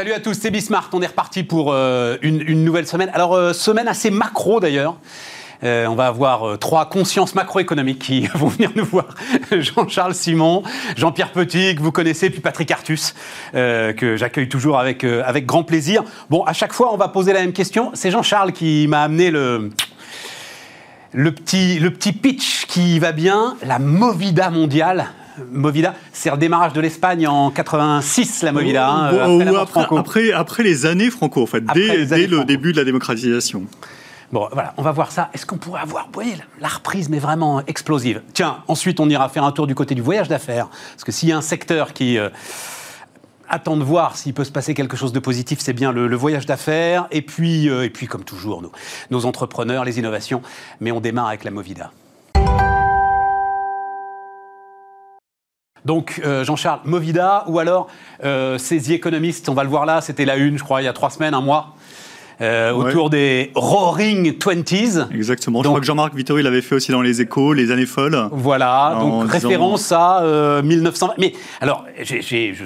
Salut à tous, c'est Bismart. On est reparti pour euh, une, nouvelle semaine. Alors, euh, semaine assez macro d'ailleurs. Euh, on va avoir trois consciences macroéconomiques qui vont venir nous voir. Jean-Charles Simon, Jean-Pierre Petit, que vous connaissez, puis Patrick Artus, que j'accueille toujours avec, avec grand plaisir. Bon, à chaque fois, on va poser la même question. C'est Jean-Charles qui m'a amené le, le, petit, le petit pitch qui va bien, la Movida mondiale. Movida, c'est le démarrage de l'Espagne en 86, la Movida. Hein, après, après, les années Franco, en fait, dès, le début de la démocratisation. Bon, voilà, on va voir ça. Est-ce qu'on pourrait avoir, vous voyez, la reprise, mais vraiment explosive? Tiens, ensuite, on ira faire un tour du côté du voyage d'affaires. Parce que s'il y a un secteur qui euh, attend de voir s'il peut se passer quelque chose de positif, c'est bien le, voyage d'affaires. Et puis, euh, et puis, comme toujours, nos entrepreneurs, les innovations. Mais on démarre avec la Movida. Donc euh, Jean-Charles Movida ou alors euh, ces économistes, on va le voir là, c'était la une, je crois, il y a trois semaines, un mois. Euh, autour des Roaring Twenties. Exactement. je crois que Jean-Marc Vittori l'avait fait aussi dans les échos, les années folles. Voilà, donc référence à 1920. Mais alors, j'ai, je,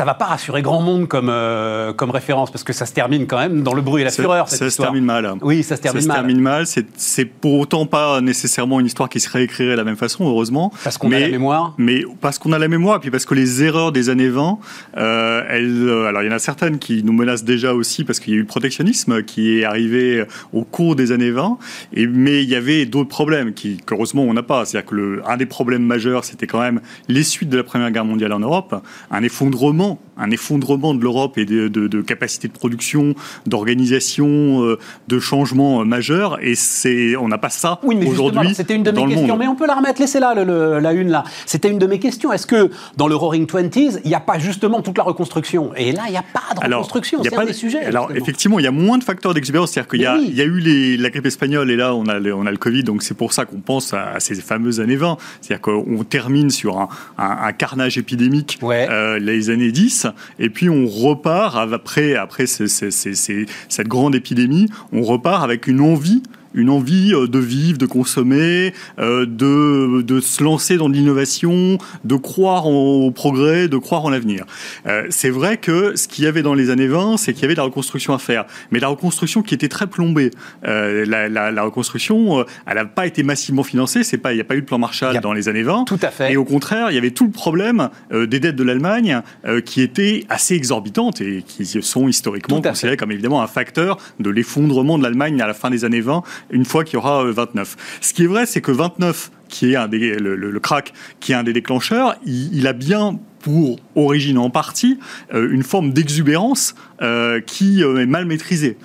ça va pas rassurer grand monde comme, euh, comme référence, parce que ça se termine quand même dans le bruit et la fureur. Cette ça se termine mal. Oui, ça se termine mal. Ça se termine mal. C'est pour autant pas nécessairement une histoire qui se réécrirait de la même façon, heureusement. Parce qu'on a la mémoire. Mais parce qu'on a la mémoire, et puis parce que les erreurs des années 20, euh, elles, euh, alors il y en a certaines qui nous menacent déjà aussi, parce qu'il y a eu le protectionnisme qui est arrivé au cours des années 20, et, mais il y avait d'autres problèmes qui, qu'heureusement on n'a pas. C'est-à-dire que le, un des problèmes majeurs, c'était quand même les suites de la Première Guerre mondiale en Europe, un effondrement não un effondrement de l'Europe et de, de, capacité de production, d'organisation, euh, de changement majeur. Et c'est, on n'a pas ça oui, aujourd'hui. C'était une de mes questions, mais on peut la remettre. Laissez-la la une là. C'était une de mes questions. Est-ce que dans le Roaring Twenties, il n'y a pas justement toute la reconstruction? Et là, il n'y a pas de reconstruction. C'est un des sujets. Alors effectivement, il y a moins de facteurs d'exubérance. C'est-à-dire qu'il y, a eu les, la grippe espagnole et là, on a, on a le Covid. Donc c'est pour ça qu'on pense à, ces fameuses années 20. C'est-à-dire qu'on termine sur un, un, carnage épidémique euh, les années 10, et puis on repart après, après cette grande épidémie, on repart avec une envie une envie euh, de vivre, de consommer, euh, de, de se lancer dans l'innovation, de croire au progrès, de croire en l'avenir. Euh, c'est vrai que ce qu'il y avait dans les années 20, c'est qu'il y avait de la reconstruction à faire, mais la reconstruction qui était très plombée. La, la, la, reconstruction, elle n'a pas été massivement financée, c'est pas, il n'y a pas eu de plan Marshall dans les années 20. Tout à fait. Et au contraire, il y avait tout le problème des dettes de l'Allemagne qui étaient assez exorbitantes et qui sont historiquement considérées comme évidemment un facteur de l'effondrement de l'Allemagne à la fin des années 20 une fois qu'il y aura 29. Euh, Ce qui est vrai, c'est que 29, qui est un des, le, crack, qui est un des déclencheurs, il a bien pour origine en partie euh, une forme d'exubérance euh, qui euh, est mal maîtrisée,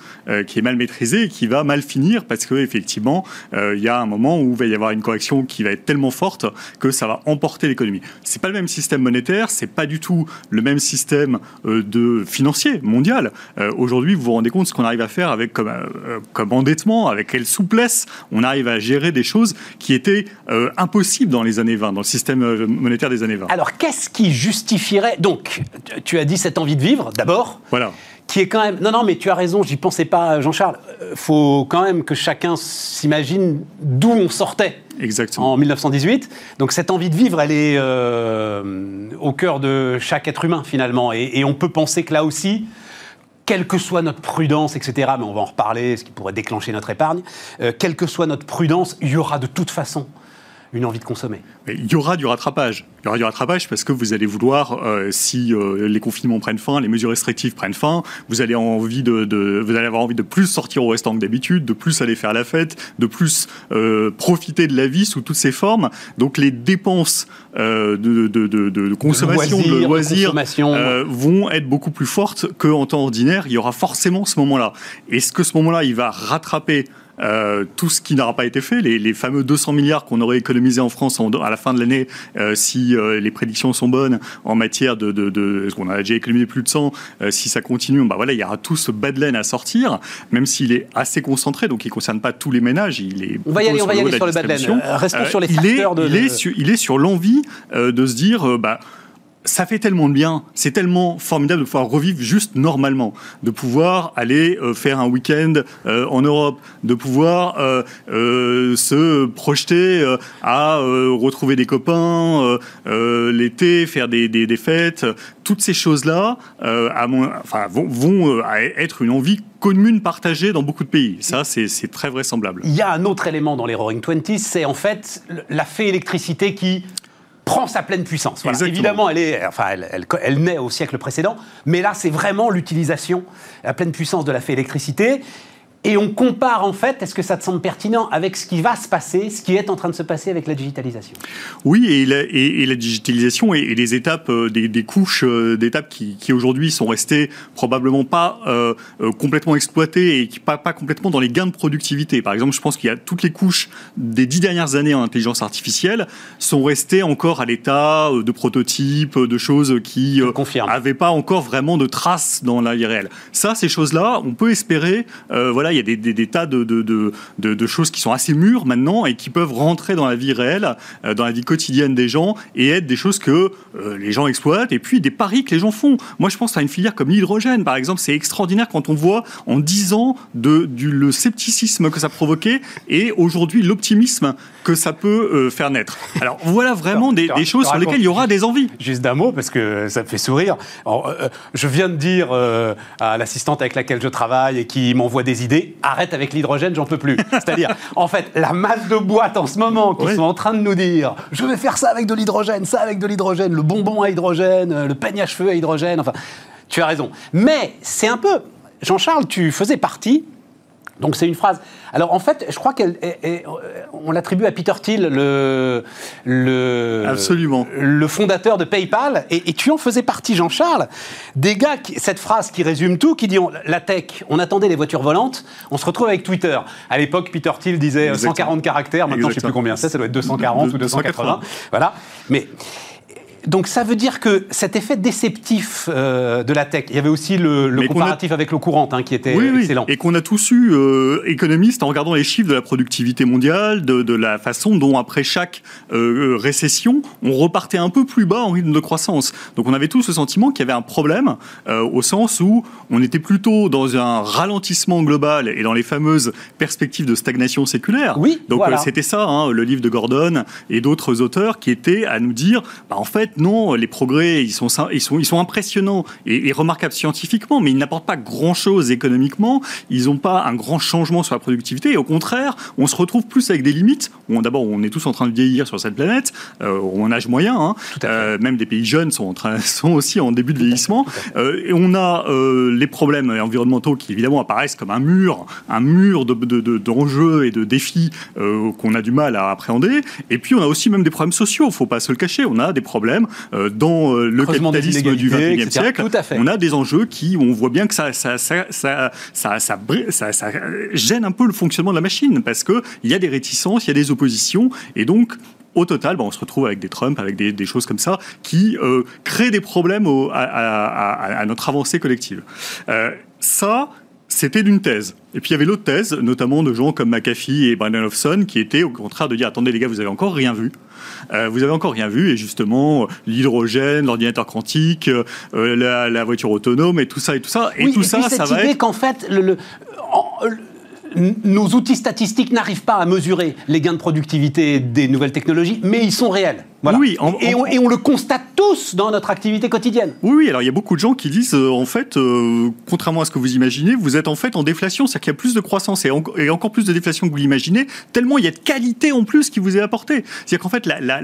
qui est mal maîtrisée qui va mal finir parce que effectivement il y a un moment où il va y avoir une correction qui va être tellement forte que ça va emporter l'économie. C'est pas le même système monétaire, c'est pas du tout le même système de financier mondial. Aujourd'hui, vous vous rendez compte ce qu'on arrive à faire avec comme, comme endettement, avec quelle souplesse on arrive à gérer des choses qui étaient impossibles dans les années 20, dans le système monétaire des années 20. Alors qu'est-ce qui justifierait. Donc, tu as dit cette envie de vivre, d'abord. Voilà. Qui est quand même. Non, non, mais tu as raison, j'y pensais pas, Jean-Charles. Euh, faut quand même que chacun s'imagine d'où on sortait. Exactement. En 1918. Donc, cette envie de vivre, elle est euh, au cœur de chaque être humain, finalement. Et, on peut penser que là aussi, quelle que soit notre prudence, etc., mais on va en reparler, ce qui pourrait déclencher notre épargne, euh, quelle que soit notre prudence, il y aura de toute façon une envie de consommer. il y aura du rattrapage. Il y aura du rattrapage parce que vous allez vouloir, euh, si euh, les confinements prennent fin, les mesures restrictives prennent fin, vous allez, envie de, vous allez avoir envie de plus sortir au restaurant que d'habitude, de plus aller faire la fête, de plus euh, profiter de la vie sous toutes ses formes. Donc les dépenses de, de, consommation, de loisirs, vont être beaucoup plus fortes qu'en temps ordinaire. Il y aura forcément ce moment-là. Est-ce que ce moment-là, il va rattraper euh, tout ce qui n'aura pas été fait, les, fameux 200 milliards qu'on aurait économisés en France à la fin de l'année, euh, si euh, les prédictions sont bonnes en matière de, de, de qu'on a déjà économisé plus de 100, si ça continue, bah voilà, il y aura tout ce bas de laine à sortir, même s'il est assez concentré, donc il ne concerne pas tous les ménages. Il est on va y aller, on va y aller sur le bas de laine. Restons sur les facteurs il est, de. Il est sur, il est sur l'envie de se dire, bah ça fait tellement de bien, c'est tellement formidable de pouvoir revivre juste normalement, de pouvoir aller euh, faire un week-end euh, en Europe, de pouvoir euh, se projeter à retrouver des copains l'été, faire des, des, fêtes. Toutes ces choses-là vont, vont être une envie commune partagée dans beaucoup de pays. Ça, c'est très vraisemblable. Il y a un autre élément dans les Roaring Twenties, c'est en fait la fée électricité qui prend sa pleine puissance. Évidemment, elle, est, enfin, elle, elle, naît au siècle précédent, mais là, c'est vraiment l'utilisation, la pleine puissance de la fée électricité. Et on compare en fait, est-ce que ça te semble pertinent avec ce qui va se passer, ce qui est en train de se passer avec la digitalisation? Oui, et la, et, la digitalisation et, les étapes, euh, des, couches euh, d'étapes qui, aujourd'hui sont restées probablement pas euh, complètement exploitées et qui pas, pas complètement dans les gains de productivité. Par exemple, je pense qu'il y a toutes les couches des dix dernières années en intelligence artificielle sont restées encore à l'état de prototypes, de choses qui n'avaient pas encore vraiment de traces dans la vie réelle. Ça, ces choses-là, on peut espérer, voilà, il y a des, tas de, de, choses qui sont assez mûres maintenant et qui peuvent rentrer dans la vie réelle, euh, dans la vie quotidienne des gens et être des choses que euh, les gens exploitent et puis des paris que les gens font. Moi, je pense à une filière comme l'hydrogène, par exemple. C'est extraordinaire quand on voit en 10 ans de, du, le scepticisme que ça provoquait et aujourd'hui l'optimisme que ça peut euh, faire naître. Alors voilà vraiment des, choses sur lesquelles il y aura des envies. Juste d'un mot, parce que ça me fait sourire. je viens de dire à l'assistante avec laquelle je travaille et qui m'envoie des idées, arrête avec l'hydrogène, j'en peux plus. C'est-à-dire, en fait, la masse de boîtes en ce moment qui sont en train de nous dire je vais faire ça avec de l'hydrogène, ça avec de l'hydrogène, le bonbon à hydrogène, euh, le peigne à cheveux à hydrogène, enfin, tu as raison. Mais c'est un peu. Jean-Charles, tu faisais partie donc c'est une phrase. Alors en fait, je crois qu'on l'attribue à Peter Thiel, le, le, Absolument. le fondateur de PayPal, et, tu en faisais partie, Jean-Charles, des gars, cette phrase qui résume tout, qui dit la tech, on attendait les voitures volantes, on se retrouve avec Twitter. À l'époque, Peter Thiel disait 140 caractères, maintenant je ne sais plus combien c'est, ça doit être 240 ou 280. Voilà. Mais donc ça veut dire que cet effet déceptif euh, de la tech, il y avait aussi le, comparatif avec l'eau courante hein, qui était excellent. Et qu'on a tous eu, euh, économistes, en regardant les chiffres de la productivité mondiale, de, la façon dont après chaque euh, récession, on repartait un peu plus bas en rythme de croissance. Donc on avait tous le sentiment qu'il y avait un problème, au sens où on était plutôt dans un ralentissement global et dans les fameuses perspectives de stagnation séculaire. Oui, Donc c'était ça, hein, le livre de Gordon et d'autres auteurs qui étaient à nous dire, bah, en fait, non, les progrès, ils sont, ils sont, ils sont impressionnants et, remarquables scientifiquement, mais ils n'apportent pas grand-chose économiquement. Ils n'ont pas un grand changement sur la productivité. Et au contraire, on se retrouve plus avec des limites. D'abord, on est tous en train de vieillir sur cette planète, euh, en âge moyen. Hein. Euh, même des pays jeunes sont, en train, sont aussi en début de vieillissement. Euh, et on a euh, les problèmes environnementaux qui, évidemment, apparaissent comme un mur, un mur d'enjeux de, de, et de défis qu'on a du mal à appréhender. Et puis, on a aussi même des problèmes sociaux. Il ne faut pas se le cacher. On a des problèmes euh, dans euh, le capitalisme du XXIe siècle, on a des enjeux qui, on voit bien que ça, ça, ça, ça, ça, ça, gêne un peu le fonctionnement de la machine parce qu'il y a des réticences, il y a des oppositions, et donc au total, on se retrouve avec des Trump, avec des, choses comme ça, qui euh, créent des problèmes à, notre avancée collective. ça, c'était d'une thèse. Et puis il y avait l'autre thèse, notamment de gens comme McAfee et Brandon Hofson, qui étaient au contraire de dire attendez les gars, vous avez encore rien vu. Euh, vous avez encore rien vu, et justement l'hydrogène, l'ordinateur quantique, euh, la, voiture autonome, et tout ça et tout ça, et tout ça, ça va idée qu'en fait le, nos outils statistiques n'arrivent pas à mesurer les gains de productivité des nouvelles technologies, mais ils sont réels. Oui, et, on, le constate tous dans notre activité quotidienne. Oui, oui. Alors il y a beaucoup de gens qui disent, euh, en fait, euh, contrairement à ce que vous imaginez, vous êtes en fait en déflation, c'est-à-dire qu'il y a plus de croissance et, et, encore plus de déflation que vous l'imaginez, tellement il y a de qualité en plus qui vous est apportée. C'est-à-dire qu'en fait, la, la,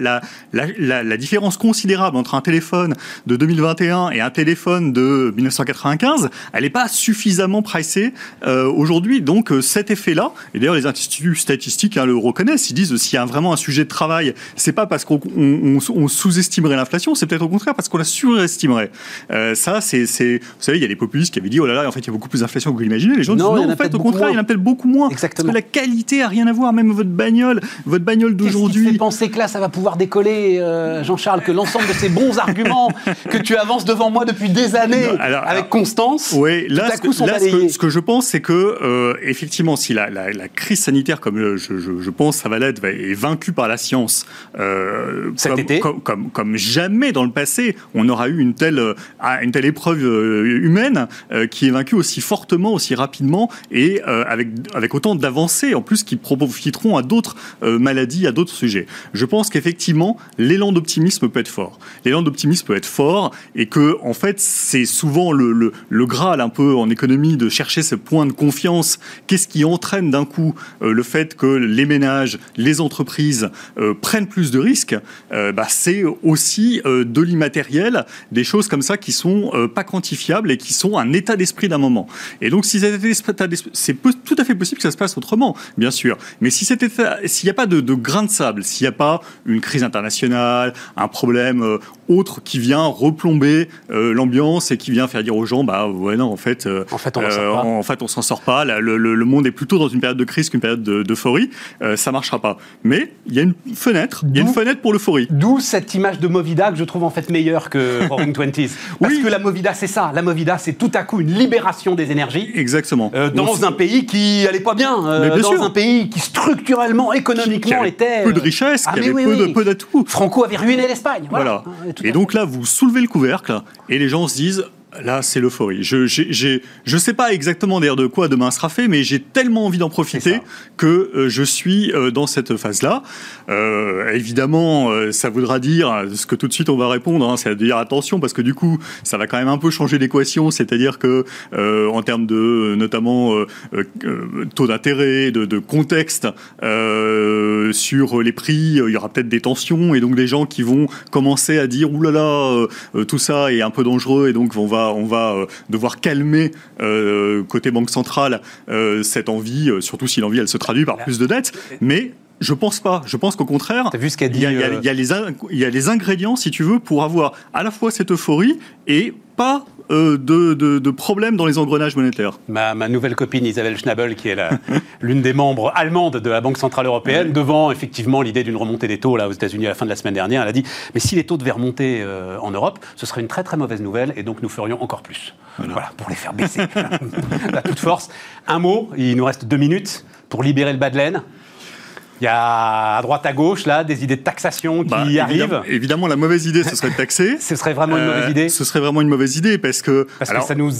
la, la, différence considérable entre un téléphone de 2021 et un téléphone de 1995, elle n'est pas suffisamment pricée euh, aujourd'hui. Donc cet effet-là, et d'ailleurs les instituts statistiques hein, le reconnaissent, ils disent s'il y a vraiment un sujet de travail, c'est pas parce qu'on on, sous-estimerait l'inflation, c'est peut-être au contraire parce qu'on la surestimerait. Euh, ça, c'est, vous savez, il y a des populistes qui avaient dit oh là là, en fait, il y a beaucoup plus d'inflation que vous l'imaginez. Les gens non, disent non, en, fait, au contraire, il y en a peut-être beaucoup moins. Exactement. Parce que la qualité a rien à voir, même votre bagnole, votre bagnole d'aujourd'hui. Qui penser que là, ça va pouvoir décoller, euh, Jean-Charles, que l'ensemble de ces bons arguments que tu avances devant moi depuis des années avec constance, oui, là, tout à coup, sont là, ce, que, je pense, c'est que euh, effectivement, si la, la, crise sanitaire, comme je, je, je pense, ça va l'être, est vaincue par la science Cet comme, été comme, comme, jamais dans le passé, on aura eu une telle, une telle épreuve humaine qui est vaincue aussi fortement, aussi rapidement et avec, avec autant d'avancées en plus qui profiteront à d'autres maladies, à d'autres sujets. Je pense qu'effectivement, l'élan d'optimisme peut être fort. L'élan d'optimisme peut être fort et que, en fait, c'est souvent le, le, le, Graal un peu en économie de chercher ce point de confiance. Qu'est-ce qui entraîne d'un coup euh, le fait que les ménages, les entreprises euh, prennent plus de risques euh, bah, C'est aussi de l'immatériel, des choses comme ça qui sont pas quantifiables et qui sont un état d'esprit d'un moment. Et donc, si c'est tout à fait possible que ça se passe autrement, bien sûr. Mais si s'il n'y a pas de, de grain de sable, s'il n'y a pas une crise internationale, un problème autre qui vient replomber l'ambiance et qui vient faire dire aux gens, bah ouais non, en fait, en fait, on euh, en fait, on s'en sort pas. Le, le, monde est plutôt dans une période de crise qu'une période d'euphorie. Euh, ça marchera pas. Mais il y a une fenêtre. Il y a une fenêtre pour l'euphorie. D'où cette image de Movida que je trouve en fait meilleure que Roaring Twenties. Parce que la Movida, c'est ça. La Movida, c'est tout à coup une libération des énergies. Exactement. Euh, dans un pays qui allait pas bien. dans un pays qui structurellement, économiquement était. Peu de richesse, ah, qui avait peu d'atouts. Franco avait ruiné l'Espagne. Voilà. voilà. Et donc là, vous soulevez le couvercle et les gens se disent Là, c'est l'euphorie. Je ne sais pas exactement d'ailleurs de quoi demain sera fait, mais j'ai tellement envie d'en profiter que euh, je suis euh, dans cette phase-là. Euh, évidemment, ça voudra dire ce que tout de suite on va répondre, hein, c'est à dire attention parce que du coup, ça va quand même un peu changer l'équation, c'est-à-dire que en termes de notamment taux d'intérêt, de, de, contexte sur les prix, il y aura peut-être des tensions et donc des gens qui vont commencer à dire oulala, tout ça est un peu dangereux et donc on va on va euh, devoir calmer euh, côté banque centrale euh, cette envie, surtout si l'envie elle se traduit par plus de dettes. Mais je pense pas. Je pense qu'au contraire, vu ce dit, il, y a, les, il y a les ingrédients, si tu veux, pour avoir à la fois cette euphorie et pas euh, de, de, problèmes dans les engrenages monétaires. Ma, nouvelle copine Isabelle Schnabel, qui est l'une des membres allemandes de la Banque Centrale Européenne, devant effectivement l'idée d'une remontée des taux là, aux États-Unis à la fin de la semaine dernière, elle a dit Mais si les taux devaient remonter euh, en Europe, ce serait une très très mauvaise nouvelle et donc nous ferions encore plus. Voilà, pour les faire baisser à toute force. Un mot, il nous reste deux minutes pour libérer le bas de laine. Il y a à droite, à gauche, là, des idées de taxation qui bah, arrivent. Évidemment, la mauvaise idée, ce serait de taxer. ce serait vraiment une mauvaise idée. Euh, ce serait vraiment une mauvaise idée parce que. Parce que ça nous.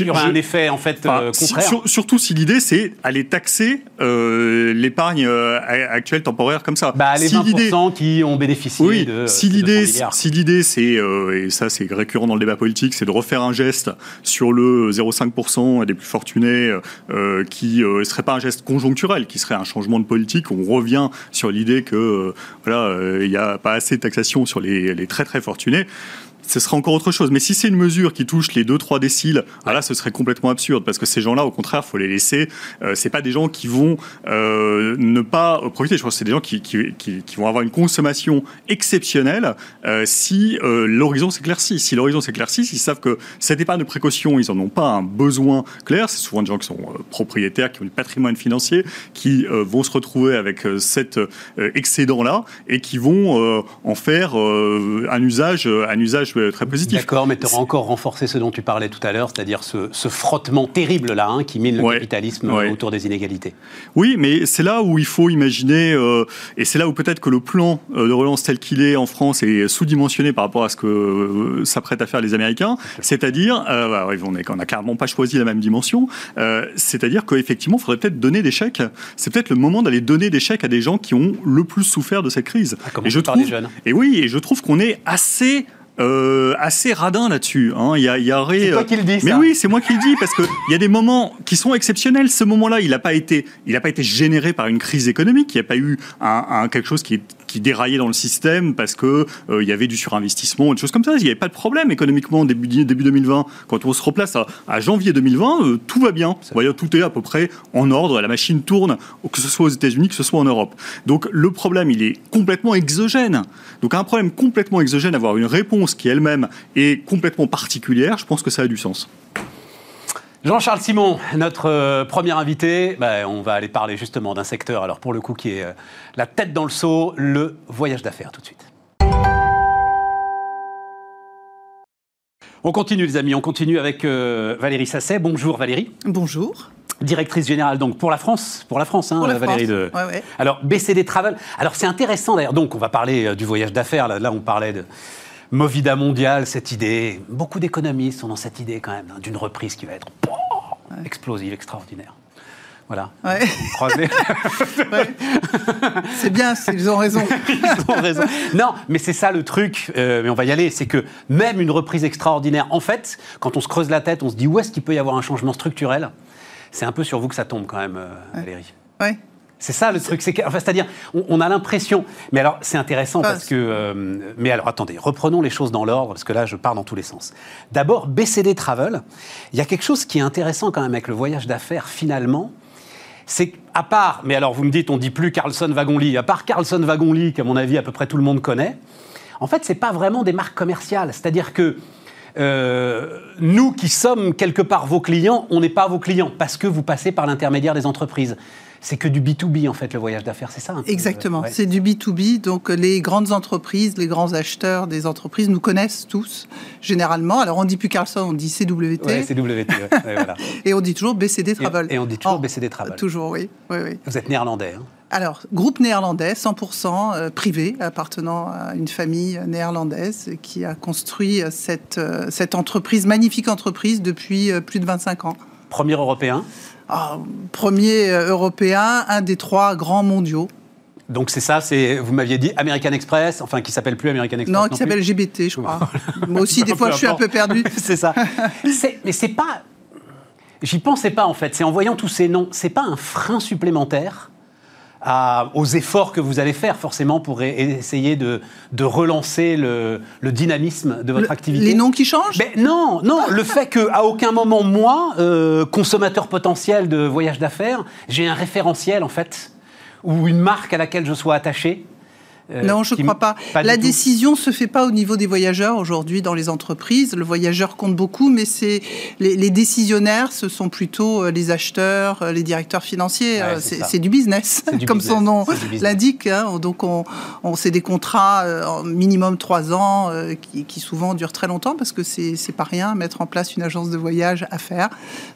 Il y aura un effet, en fait, euh, contraire. surtout si l'idée, c'est aller taxer euh, l'épargne actuelle temporaire comme ça. Bah, les 20% qui ont bénéficié oui, de. Si l'idée, si l'idée, c'est, et ça, c'est récurrent dans le débat politique, c'est de refaire un geste sur le 0,5% des plus fortunés qui ne serait pas un geste conjoncturel, qui serait un changement de politique on revient sur l'idée que euh, voilà, euh, il n'y a pas assez de taxation sur les, les très très fortunés ce sera encore autre chose. Mais si c'est une mesure qui touche les 2-3 déciles, ah là, ce serait complètement absurde parce que ces gens-là, au contraire, faut les laisser. Euh, c'est pas des gens qui vont euh, ne pas profiter. Je pense que c'est des gens qui, qui, qui, vont avoir une consommation exceptionnelle euh, si euh, l'horizon s'éclaircit. Si l'horizon s'éclaircit, ils savent que cette épargne de précaution, ils en ont pas un besoin clair. C'est souvent des gens qui sont euh, propriétaires, qui ont du patrimoine financier, qui euh, vont se retrouver avec cet excédent-là et qui vont en faire un usage, un usage très positif. D'accord, mais tu auras encore renforcé ce dont tu parlais tout à l'heure, c'est-à-dire ce, frottement terrible-là hein, qui mine le capitalisme autour des inégalités. Oui, mais c'est là où il faut imaginer, euh, et c'est là où peut-être que le plan euh, de relance tel qu'il est en France est sous-dimensionné par rapport à ce que euh, s'apprêtent à faire les Américains, c'est-à-dire, bah, on n'a clairement pas choisi la même dimension, c'est-à-dire qu'effectivement, il faudrait peut-être donner des chèques, c'est peut-être le moment d'aller donner des chèques à des gens qui ont le plus souffert de cette crise. Ah, et je trouve. Et oui, et je trouve qu'on est assez euh, assez radin là-dessus. Hein. Il y, a, il y aurait, c'est toi qui le dis. Mais oui, c'est moi qui le dis parce que il y a des moments qui sont exceptionnels. Ce moment-là, il n'a pas été, il pas été généré par une crise économique. Il n'y a pas eu un, un, quelque chose qui, qui déraillait dans le système parce que euh, il y avait du surinvestissement, des choses comme ça. Il n'y avait pas de problème économiquement début début 2020. Quand on se replace à, janvier 2020, euh, tout va bien. Voyez, tout est à peu près en ordre. La machine tourne, que ce soit aux États-Unis, que ce soit en Europe. Donc le problème, il est complètement exogène. Donc un problème complètement exogène, avoir une réponse qui elle-même est complètement particulière, je pense que ça a du sens. Jean-Charles Simon, notre euh, premier invité, ben, on va aller parler justement d'un secteur, alors pour le coup qui est euh, la tête dans le seau, le voyage d'affaires tout de suite. On continue les amis, on continue avec euh, Valérie Sasset. Bonjour Valérie. Bonjour. Directrice générale donc pour la France, pour la France, hein, Valérie de. Alors BCD Travel. Alors c'est intéressant d'ailleurs. Donc on va parler du voyage d'affaires. Là, là, on parlait de Movida mondiale, cette idée. Beaucoup d'économistes ont dans cette idée quand même d'une reprise qui va être explosive, extraordinaire. Voilà. Ouais. c'est bien, ils ont raison. ils ont raison. Non, mais c'est ça le truc, euh, mais on va y aller, c'est que même une reprise extraordinaire, en fait, quand on se creuse la tête, on se dit où est-ce qu'il peut y avoir un changement structurel? C'est un peu sur vous que ça tombe quand même, euh, Valérie. Oui. C'est ça le truc, c'est enfin, c'est-à-dire, on, a l'impression. Mais alors, c'est intéressant parce que. Euh, mais alors, attendez, reprenons les choses dans l'ordre parce que là, je pars dans tous les sens. D'abord, BCD Travel. Il y a quelque chose qui est intéressant quand même avec le voyage d'affaires. Finalement, c'est à part, mais alors vous me dites, on dit plus Carlson Wagon-Lit, à part Carlson Wagon-Lit, qu'à mon avis à peu près tout le monde connaît, en fait, c'est pas vraiment des marques commerciales. C'est-à-dire que euh, nous qui sommes quelque part vos clients, on n'est pas vos clients parce que vous passez par l'intermédiaire des entreprises c'est que du B2B en fait le voyage d'affaires, c'est ça Exactement, c'est du B2B. Donc les grandes entreprises, les grands acheteurs des entreprises nous connaissent tous généralement. Alors on dit plus Carlson, on dit CWT. Ouais, CWT, voilà. et on dit toujours BCD Travel. Et, on dit toujours BCD Travel. Toujours, oui. oui, Vous êtes néerlandais. Hein alors, groupe néerlandais, 100% euh, privé, appartenant à une famille néerlandaise qui a construit cette, euh, cette entreprise, magnifique entreprise, depuis euh, plus de 25 ans. Premier européen ah, premier euh, européen, un des trois grands mondiaux. Donc c'est ça, c'est vous m'aviez dit American Express, enfin qui s'appelle plus American Express. Non, qui s'appelle GBT, je crois. Moi aussi, des fois, je suis un peu perdu. c'est ça. Mais c'est pas. J'y pensais pas en fait. C'est en voyant tous ces noms, c'est pas un frein supplémentaire aux efforts que vous allez faire forcément pour essayer de, relancer le, dynamisme de votre activité. Les noms qui changent? Mais Non, non, le fait qu'à aucun moment, moi, euh, consommateur potentiel de voyage d'affaires, j'ai un référentiel en fait, ou une marque à laquelle je sois attaché, euh, non, je ne crois pas. la décision ne se fait pas au niveau des voyageurs aujourd'hui dans les entreprises. Le voyageur compte beaucoup, mais c'est les, décisionnaires, ce sont plutôt euh, les acheteurs, euh, les directeurs financiers. c'est du business, comme son nom l'indique. Hein. Donc, on, c'est des contrats minimum trois ans qui, souvent durent très longtemps parce que c'est pas rien mettre en place une agence de voyage à faire.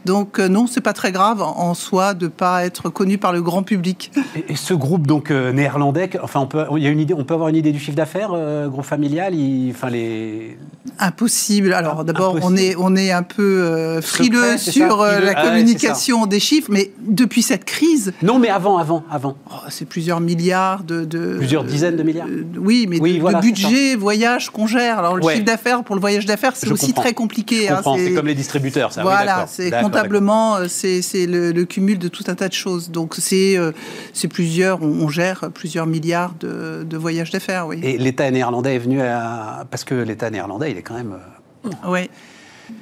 Donc, non, c'est pas très grave en soi de pas être connu par le grand public. Et, ce groupe donc néerlandais, enfin, on peut, il y a une on peut avoir une idée du chiffre d'affaires, euh, groupe familial enfin les... Impossible. Alors d'abord, on est, on est un peu euh, frileux sur euh, la ah communication des chiffres, mais depuis cette crise... Non, mais avant, avant, avant. Oh, c'est plusieurs milliards de... plusieurs dizaines de milliards Oui, mais de, budget, voyage qu'on gère. Alors le chiffre d'affaires, pour le voyage d'affaires, c'est aussi très compliqué. Hein, c'est comme les distributeurs, ça. Voilà, c'est comptablement, c'est le, cumul de tout un tas de choses. Donc c'est plusieurs, on, gère plusieurs milliards de de voyage d'affaires, oui. Et l'État néerlandais est venu à... Parce que l'État néerlandais, il est quand même... Euh, oui.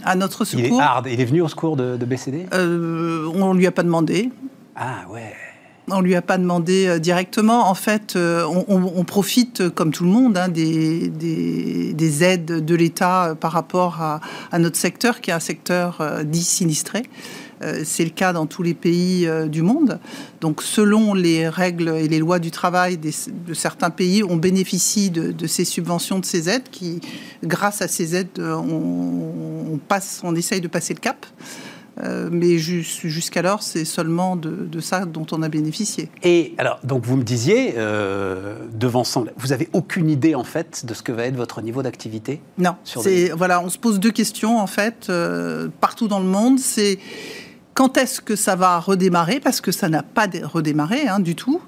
À notre secours. Il est hard. Il est venu au secours de, BCD euh, On ne lui a pas demandé. Ah ouais. On lui a pas demandé euh, directement. En fait, on, profite, comme tout le monde, hein, des, des, aides de l'État par rapport à, à, notre secteur, qui est un secteur dit sinistré. Euh, c'est le cas dans tous les pays euh, du monde. Donc, selon les règles et les lois du travail de certains pays, on bénéficie de, ces subventions, de ces aides, qui, grâce à ces aides, euh, on, passe, on essaye de passer le cap. mais jusqu'alors, c'est seulement de, ça dont on a bénéficié. Et alors, donc vous me disiez, devant ça, vous avez aucune idée en fait de ce que va être votre niveau d'activité Non. Voilà, on se pose deux questions en fait partout dans le monde. C'est quand est-ce que ça va redémarrer? Parce que ça n'a pas redémarré hein, du tout.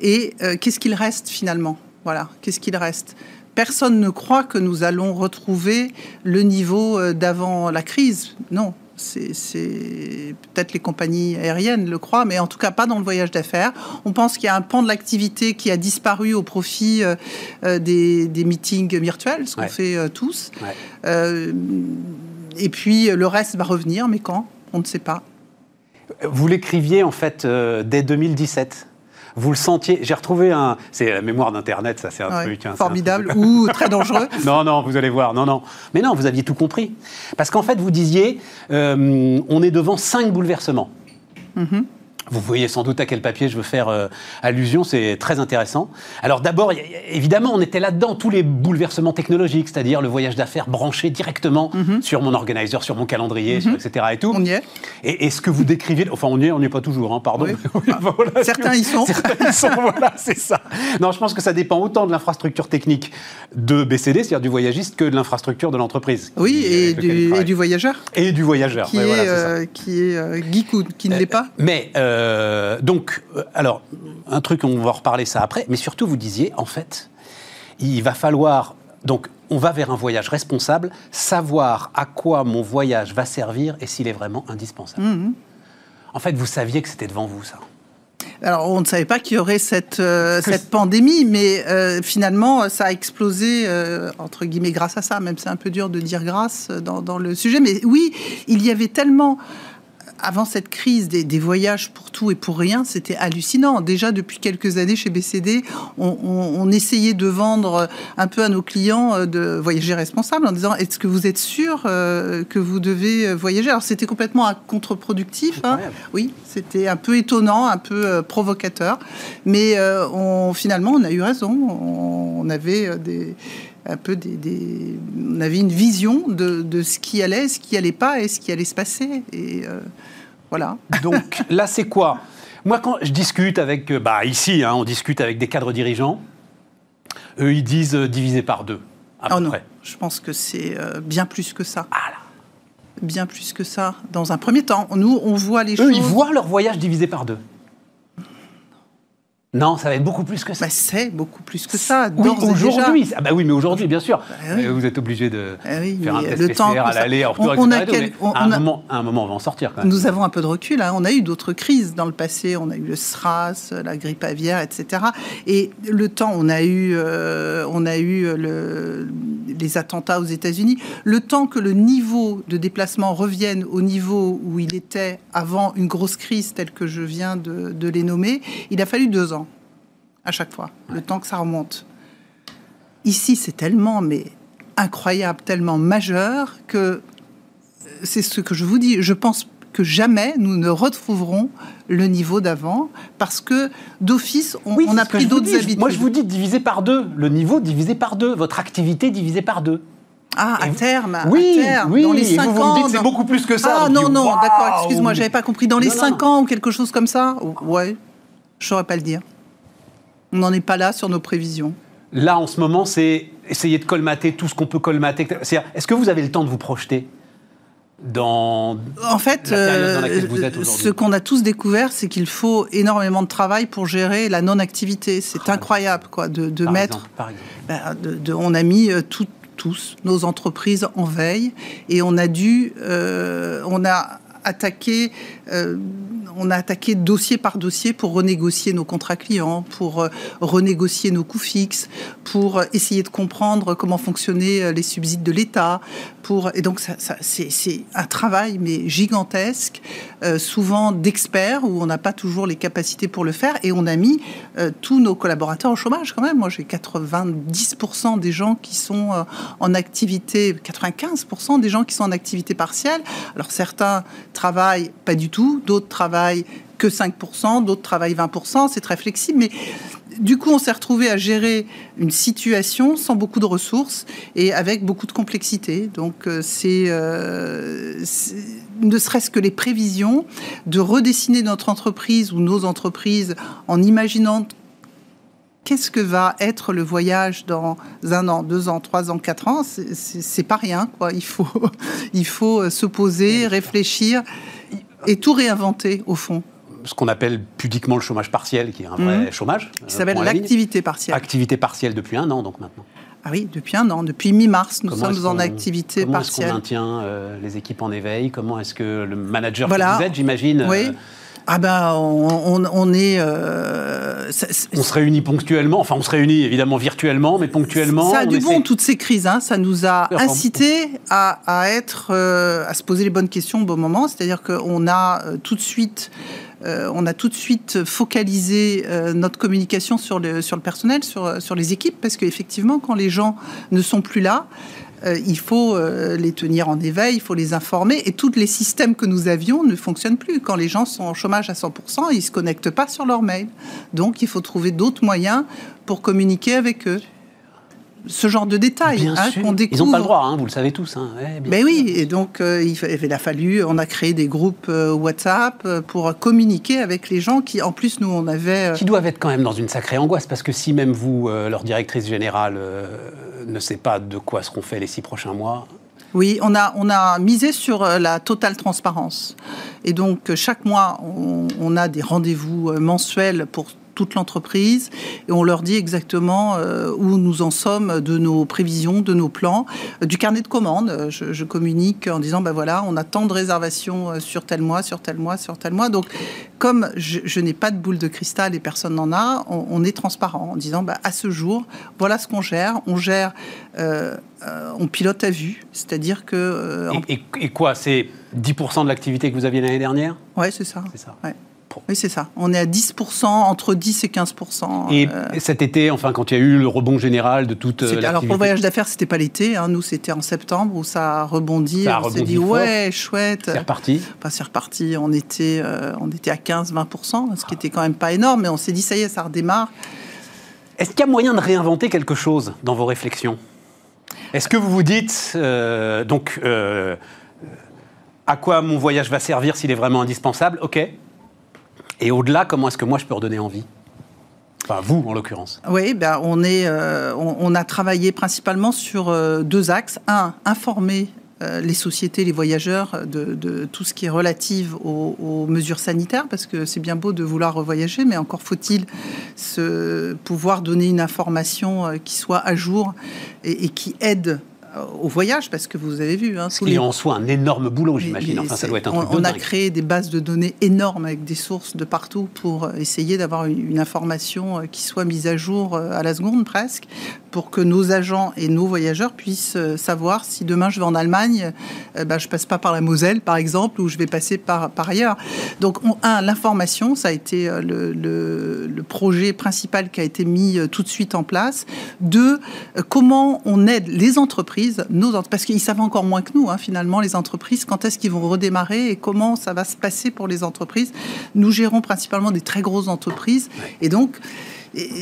Et euh, qu'est-ce qu'il reste finalement? Voilà, qu'est-ce qu'il reste? Personne ne croit que nous allons retrouver le niveau euh, d'avant la crise. Non, c'est peut-être les compagnies aériennes le croient, mais en tout cas pas dans le voyage d'affaires. On pense qu'il y a un pan de l'activité qui a disparu au profit euh, des, meetings virtuels, ce qu'on fait tous. et puis le reste va revenir, mais quand? On ne sait pas. Vous l'écriviez en fait euh, dès 2017 vous le sentiez. J'ai retrouvé un. C'est la mémoire d'Internet, ça, c'est un truc. Hein, formidable ou très dangereux. non, non, vous allez voir. Non, non. Mais non, vous aviez tout compris. Parce qu'en fait, vous disiez, euh, on est devant cinq bouleversements. Mm-hmm. Vous voyez sans doute à quel papier je veux faire euh, allusion, c'est très intéressant. Alors d'abord, évidemment, on était là-dedans, tous les bouleversements technologiques, c'est-à-dire le voyage d'affaires branché directement mhm. sur mon organizer, sur mon calendrier, mhm. etc. Et tout. On y est. Et, ce que vous décrivez, enfin on y est, on n'y est pas toujours, hein, pardon. certains y sont. Certains y sont, voilà, c'est ça. Non, je pense que ça dépend autant de l'infrastructure technique de BCD, c'est-à-dire du voyagiste, que de l'infrastructure de l'entreprise. Oui, et du, voyageur. Et du voyageur. Qui est, euh, qui est euh, qui ne l'est pas. Mais euh, donc, euh, alors, un truc, on va reparler ça après, mais surtout, vous disiez, en fait, il va falloir. Donc, on va vers un voyage responsable, savoir à quoi mon voyage va servir et s'il est vraiment indispensable. Mhm. En fait, vous saviez que c'était devant vous, ça. Alors, on ne savait pas qu'il y aurait cette, euh, cette pandémie, mais finalement, ça a explosé, entre guillemets, grâce à ça. Même c'est un peu dur de dire grâce dans, dans, le sujet. Mais oui, il y avait tellement avant cette crise des, voyages pour tout et pour rien, c'était hallucinant. Déjà depuis quelques années chez BCD, on, essayait de vendre un peu à nos clients euh, de voyager responsable en disant est-ce que vous êtes sûr euh, que vous devez voyager? Alors c'était complètement contre-productif. Hein. Oui, c'était un peu étonnant, un peu euh, provocateur, mais on, finalement on a eu raison. On, avait des un peu des, on avait une vision de, ce qui allait, ce qui allait pas et ce qui allait se passer. Et voilà. Donc là, c'est quoi? Moi, quand je discute avec, euh, bah ici, hein, on discute avec des cadres dirigeants, eux, ils disent euh, divisé par deux. À oh non, je pense que c'est euh, bien plus que ça. Ah bien plus que ça. Dans un premier temps, nous, on voit les choses. Eux, ils voient leur voyage divisé par deux. Non, ça va être beaucoup plus que ça. Bah, c'est beaucoup plus que ça. Oui, aujourd'hui. Ah bah oui, mais aujourd'hui, bien sûr. Bah vous êtes obligé de faire un test le PCR à l'aller, on, on a à, un moment, un moment, on va en sortir. Quand même. Nous avons un peu de recul. Hein. On a eu d'autres crises dans le passé. On a eu le SRAS, la grippe aviaire, etc. Et le temps, on a eu, euh, on a eu le, les attentats aux États-Unis. Le temps que le niveau de déplacement revienne au niveau où il était avant une grosse crise telle que je viens de, de les nommer, il a fallu deux ans à chaque fois, le temps que ça remonte. Ici, c'est tellement, mais incroyable, tellement majeur que euh, c'est ce que je vous dis. Je pense que jamais nous ne retrouverons le niveau d'avant parce que d'office, on, a pris d'autres habitudes. Moi, je vous dis divisé par deux. Le niveau divisé par deux. Votre activité divisée par deux. Ah, à terme, oui, à terme, oui, dans les 5 ans. Vous me dites c'est beaucoup plus que ça. Ah non, non, d'accord, excuse-moi, j'avais pas compris. Dans les 5 ans ou quelque chose comme ça Ouais, je saurais pas le dire. On n'en est pas là sur nos prévisions. Là, en ce moment, c'est essayer de colmater tout ce qu'on peut colmater. Est-ce que vous avez le temps de vous projeter? Dans en fait, euh, ce qu'on a tous découvert, c'est qu'il faut énormément de travail pour gérer la non-activité. C'est ah. incroyable, quoi, de, mettre. Ben, on a mis euh, tous nos entreprises en veille et on a dû, euh, on a attaqué on a attaqué dossier par dossier pour renégocier nos contrats clients, pour renégocier nos coûts fixes, pour essayer de comprendre comment fonctionnaient les subsides de l'État. Et donc, ça, c'est un travail, mais gigantesque, souvent d'experts, où on n'a pas toujours les capacités pour le faire. Et on a mis tous nos collaborateurs au chômage, quand même. Moi, j'ai 90% des gens qui sont en activité, 95% des gens qui sont en activité partielle. Alors, certains travaillent pas du tout, d'autres travaillent que 5%, d'autres travaillent 20%, c'est très flexible, mais du coup, on s'est retrouvé à gérer une situation sans beaucoup de ressources et avec beaucoup de complexité. Donc, euh, euh, c'est ne serait-ce que les prévisions de redessiner notre entreprise ou nos entreprises en imaginant qu'est-ce que va être le voyage dans un an, deux ans, trois ans, quatre ans. C'est pas rien, quoi. Il faut, il faut euh, se poser, réfléchir et tout réinventer, au fond ce qu'on appelle pudiquement le chômage partiel, qui est un vrai mhm. chômage. Qui s'appelle l'activité partielle. Activité partielle depuis un an, donc maintenant. Ah oui, depuis un an, depuis mi-mars, nous sommes en activité partielle. Comment est-ce qu'on maintient euh, les équipes en éveil? Comment est-ce que le manager que vous êtes, j'imagine, oui. Euh, ah ben, on, est. Euh, on se réunit ponctuellement. Enfin, on se réunit évidemment virtuellement, mais ponctuellement. Ça a du bon toutes ces crises. Hein. Ça nous a incité à, être, euh, à se poser les bonnes questions au bon moment. C'est-à-dire qu'on a euh, tout de suite. On a tout de suite focalisé notre communication sur le, personnel, sur, sur les équipes, parce qu'effectivement, quand les gens ne sont plus là, il faut les tenir en éveil, il faut les informer. Et tous les systèmes que nous avions ne fonctionnent plus. Quand les gens sont en chômage à 100%, ils ne se connectent pas sur leur mail. Donc il faut trouver d'autres moyens pour communiquer avec eux ce genre de détails hein, qu'on découvre. Ils n'ont pas le droit, hein, vous le savez tous. Hein. ben oui, et donc euh, il, a fallu, on a créé des groupes euh, WhatsApp euh, pour communiquer avec les gens qui, en plus, nous, on avait... Qui doivent être quand même dans une sacrée angoisse, parce que si même vous, leur directrice générale, ne sait pas de quoi seront faits les six prochains mois... Oui, on a, on a misé sur la totale transparence. Et donc, chaque mois, on, on a des rendez-vous mensuels pour toute l'entreprise et on leur dit exactement euh, où nous en sommes de nos prévisions, de nos plans, euh, du carnet de commandes. Je, communique en disant ben voilà, on a tant de réservations euh, sur tel mois, sur tel mois, sur tel mois. Donc, comme je, n'ai pas de boule de cristal et personne n'en a, on, est transparent en disant ben, à ce jour, voilà ce qu'on gère. On gère, on pilote à vue, c'est-à-dire que. Et, quoi C'est 10% de l'activité que vous aviez l'année dernière? Oui, c'est ça. C'est ça. Oui, c'est ça. On est à 10%, entre 10 et 15%. Et euh, cet été, enfin, quand il y a eu le rebond général de toute l'activité Alors, pour le voyage d'affaires, c'était pas l'été. Hein. Nous, c'était en septembre où ça a rebondi. Ça a on s'est dit, ouais, chouette. C'est reparti. Enfin, c'est reparti. On était, euh, on était à 15-20%, ce qui était quand même pas énorme. Mais on s'est dit, ça y est, ça redémarre. Est-ce qu'il y a moyen de réinventer quelque chose dans vos réflexions? Est-ce que vous vous dites, euh, donc, à quoi mon voyage va servir s'il est vraiment indispensable? Ok, et au-delà, comment est-ce que moi je peux redonner envie? Enfin, vous, en l'occurrence. Oui, ben, on, est, euh, on, a travaillé principalement sur euh, deux axes. Un, informer euh, les sociétés, les voyageurs de, tout ce qui est relatif aux, mesures sanitaires, parce que c'est bien beau de vouloir voyager, mais encore faut-il pouvoir donner une information qui soit à jour et qui aide au voyage, parce que vous avez vu. Hein, Ce qui est en soi un énorme boulot, j'imagine. Enfin, ça doit être un truc On, a créé des bases de données énormes avec des sources de partout pour essayer d'avoir une, information euh, qui soit mise à jour euh, à la seconde presque, pour que nos agents et nos voyageurs puissent euh, savoir si demain je vais en Allemagne, bah, je passe pas par la Moselle, par exemple, ou je vais passer par, par ailleurs. Donc, un, l'information, ça a été le, le, le, projet principal qui a été mis tout de suite en place. Deux, comment on aide les entreprises nos parce qu'ils savent encore moins que nous, hein, finalement, les entreprises, quand est-ce qu'ils vont redémarrer et comment ça va se passer pour les entreprises. Nous gérons principalement des très grosses entreprises. Et donc,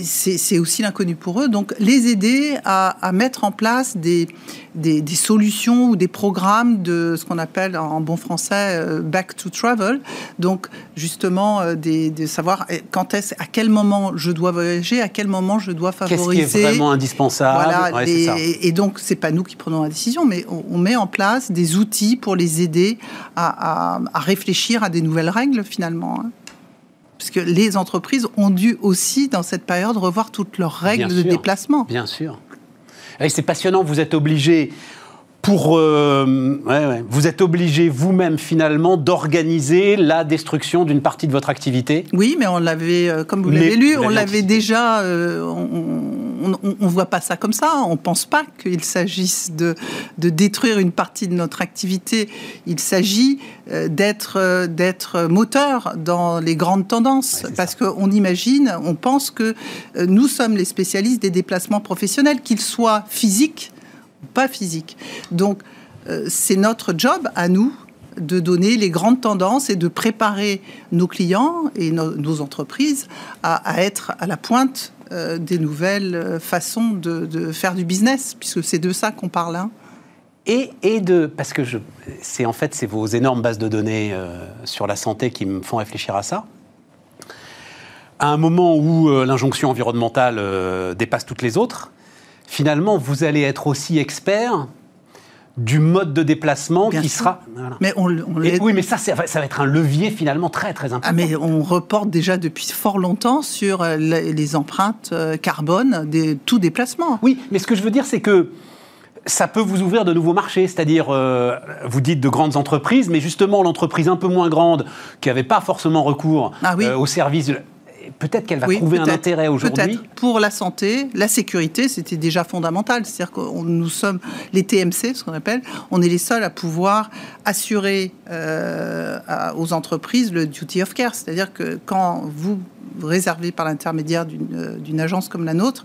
c'est aussi l'inconnu pour eux. Donc, les aider à, mettre en place des, des, solutions ou des programmes de ce qu'on appelle en bon français euh, back to travel. Donc, justement, euh, de savoir euh, quand est-ce, à quel moment je dois voyager, à quel moment je dois favoriser. Qu'est-ce qui est vraiment indispensable voilà, Et donc, c'est pas nous qui prenons la décision, mais on, met en place des outils pour les aider à, à, réfléchir à des nouvelles règles finalement. Hein parce que les entreprises ont dû aussi, dans cette période, revoir toutes leurs règles de déplacement. Bien sûr. C'est passionnant, vous êtes obligé pour euh, vous êtes obligé vous-même finalement d'organiser la destruction d'une partie de votre activité. Oui, mais on l'avait, euh, comme vous l'avez lu, on l'avait déjà. Euh, on ne voit pas ça comme ça. On ne pense pas qu'il s'agisse de, de, détruire une partie de notre activité. Il s'agit d'être d'être moteur dans les grandes tendances, parce qu'on imagine, on pense que nous sommes les spécialistes des déplacements professionnels, qu'ils soient physiques pas physique. Donc, euh, c'est notre job à nous de donner les grandes tendances et de préparer nos clients et nos, entreprises à, être à la pointe euh, des nouvelles euh, façons de, faire du business, puisque c'est de ça qu'on parle. Hein. Et, et, de parce que c'est en fait vos énormes bases de données sur la santé qui me font réfléchir à ça. À un moment où l'injonction environnementale dépasse toutes les autres, finalement, vous allez être aussi expert du mode de déplacement qui sera. Mais on, oui, mais ça, ça va être un levier finalement très très important. Ah, mais on reporte déjà depuis fort longtemps sur euh, les empreintes euh, carbone de tout déplacement. Oui, mais ce que je veux dire, c'est que ça peut vous ouvrir de nouveaux marchés, c'est-à-dire, euh, vous dites de grandes entreprises, mais justement l'entreprise un peu moins grande, qui n'avait pas forcément recours ah, oui. aux services peut-être qu'elle va trouver un intérêt aujourd'hui. Pour la santé, la sécurité, c'était déjà fondamental. C'est-à-dire que nous sommes les TMC, ce qu'on appelle, on est les seuls à pouvoir assurer euh, aux entreprises le duty of care. C'est-à-dire que quand vous réservez par l'intermédiaire d'une agence comme la nôtre,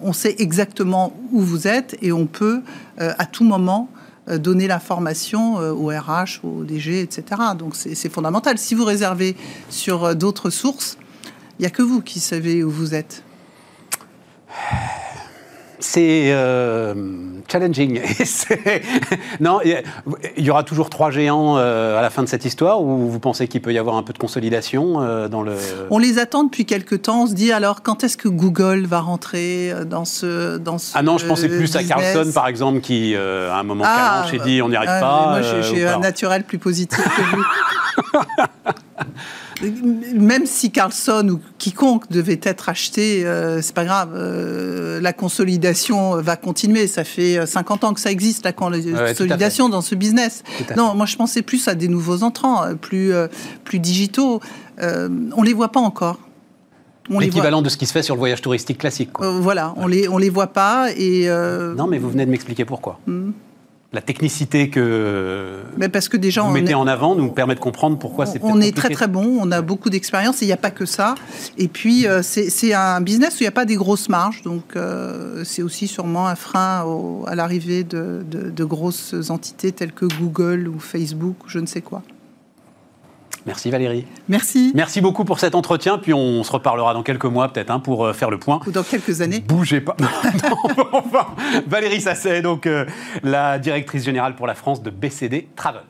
on sait exactement où vous êtes et on peut euh, à tout moment euh, donner l'information au RH, au DG, etc. Donc c'est fondamental. Si vous réservez sur d'autres sources, il n'y a que vous qui savez où vous êtes. C'est euh, challenging. non, il y aura toujours trois géants euh, à la fin de cette histoire ou vous pensez qu'il peut y avoir un peu de consolidation euh, dans le... On les attend depuis quelques temps. On se dit alors quand est-ce que Google va rentrer dans ce... Dans ce ah non, je pensais plus à Carlson par exemple qui à un moment ah, dit on n'y arrive ah, pas. Moi j'ai un naturel plus positif que vous. même si Carlson ou quiconque devait être acheté, euh, c'est pas grave. Euh, la consolidation va continuer. Ça fait 50 ans que ça existe la consolidation dans ce business. Non, moi je pensais plus à des nouveaux entrants, euh, plus plus digitaux. on les voit pas encore. L'équivalent de ce qui se fait sur le voyage touristique classique. voilà, on les on les voit pas et. Non, mais vous venez de m'expliquer pourquoi. Hmm la technicité que Mais parce que déjà, vous mettez en avant nous permet de comprendre pourquoi c'est On est très très bon, on a beaucoup d'expérience et il n'y a pas que ça. Et puis, euh, c'est un business où il n'y a pas des grosses marges, donc euh, c'est aussi sûrement un frein à l'arrivée de, de, grosses entités telles que Google ou Facebook ou je ne sais quoi. Merci Valérie. Merci. Merci beaucoup pour cet entretien. Puis on se reparlera dans quelques mois peut-être hein, pour euh, faire le point. Ou dans quelques années. Bougez pas. enfin, Valérie Sasset, donc euh, la directrice générale pour la France de BCD Travel.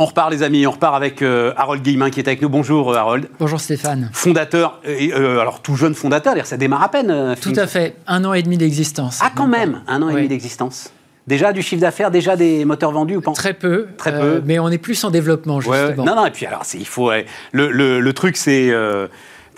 On repart les amis, on repart avec euh, Harold Guillemin qui est avec nous. Bonjour Harold. Bonjour Stéphane. Fondateur, alors tout jeune fondateur, ça démarre à peine. tout à fait, un an et demi d'existence. Ah quand même, un an et demi d'existence. Déjà du chiffre d'affaires, déjà des moteurs vendus ou pas Très peu. Très peu. Euh, mais on est plus en développement, justement. Non, non, et puis alors, il faut. Le, le, truc, c'est. Euh,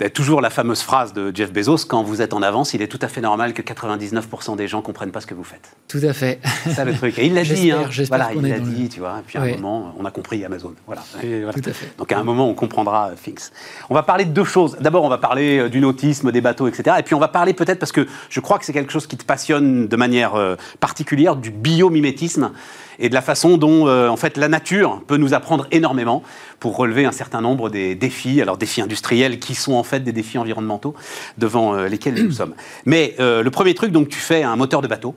toujours la fameuse phrase de Jeff Bezos quand vous êtes en avance, il est tout à fait normal que 99% des gens comprennent pas ce que vous faites. Tout à fait. C'est ça le truc. Et il l'a dit. Hein. Voilà, il l'a dit, tu vois. Et puis à un moment, on a compris Amazon. Voilà. Tout à fait. Donc à un moment, on comprendra Fix. On va parler de deux choses. D'abord, on va parler euh, du nautisme, des bateaux, etc. Et puis on va parler peut-être parce que je crois que c'est quelque chose qui te passionne de manière particulière du biomimétisme et de la façon dont euh, en fait la nature peut nous apprendre énormément pour relever un certain nombre des défis, alors défis industriels qui sont en fait des défis environnementaux devant euh, lesquels nous sommes. Mais euh, le premier truc, donc tu fais un moteur de bateau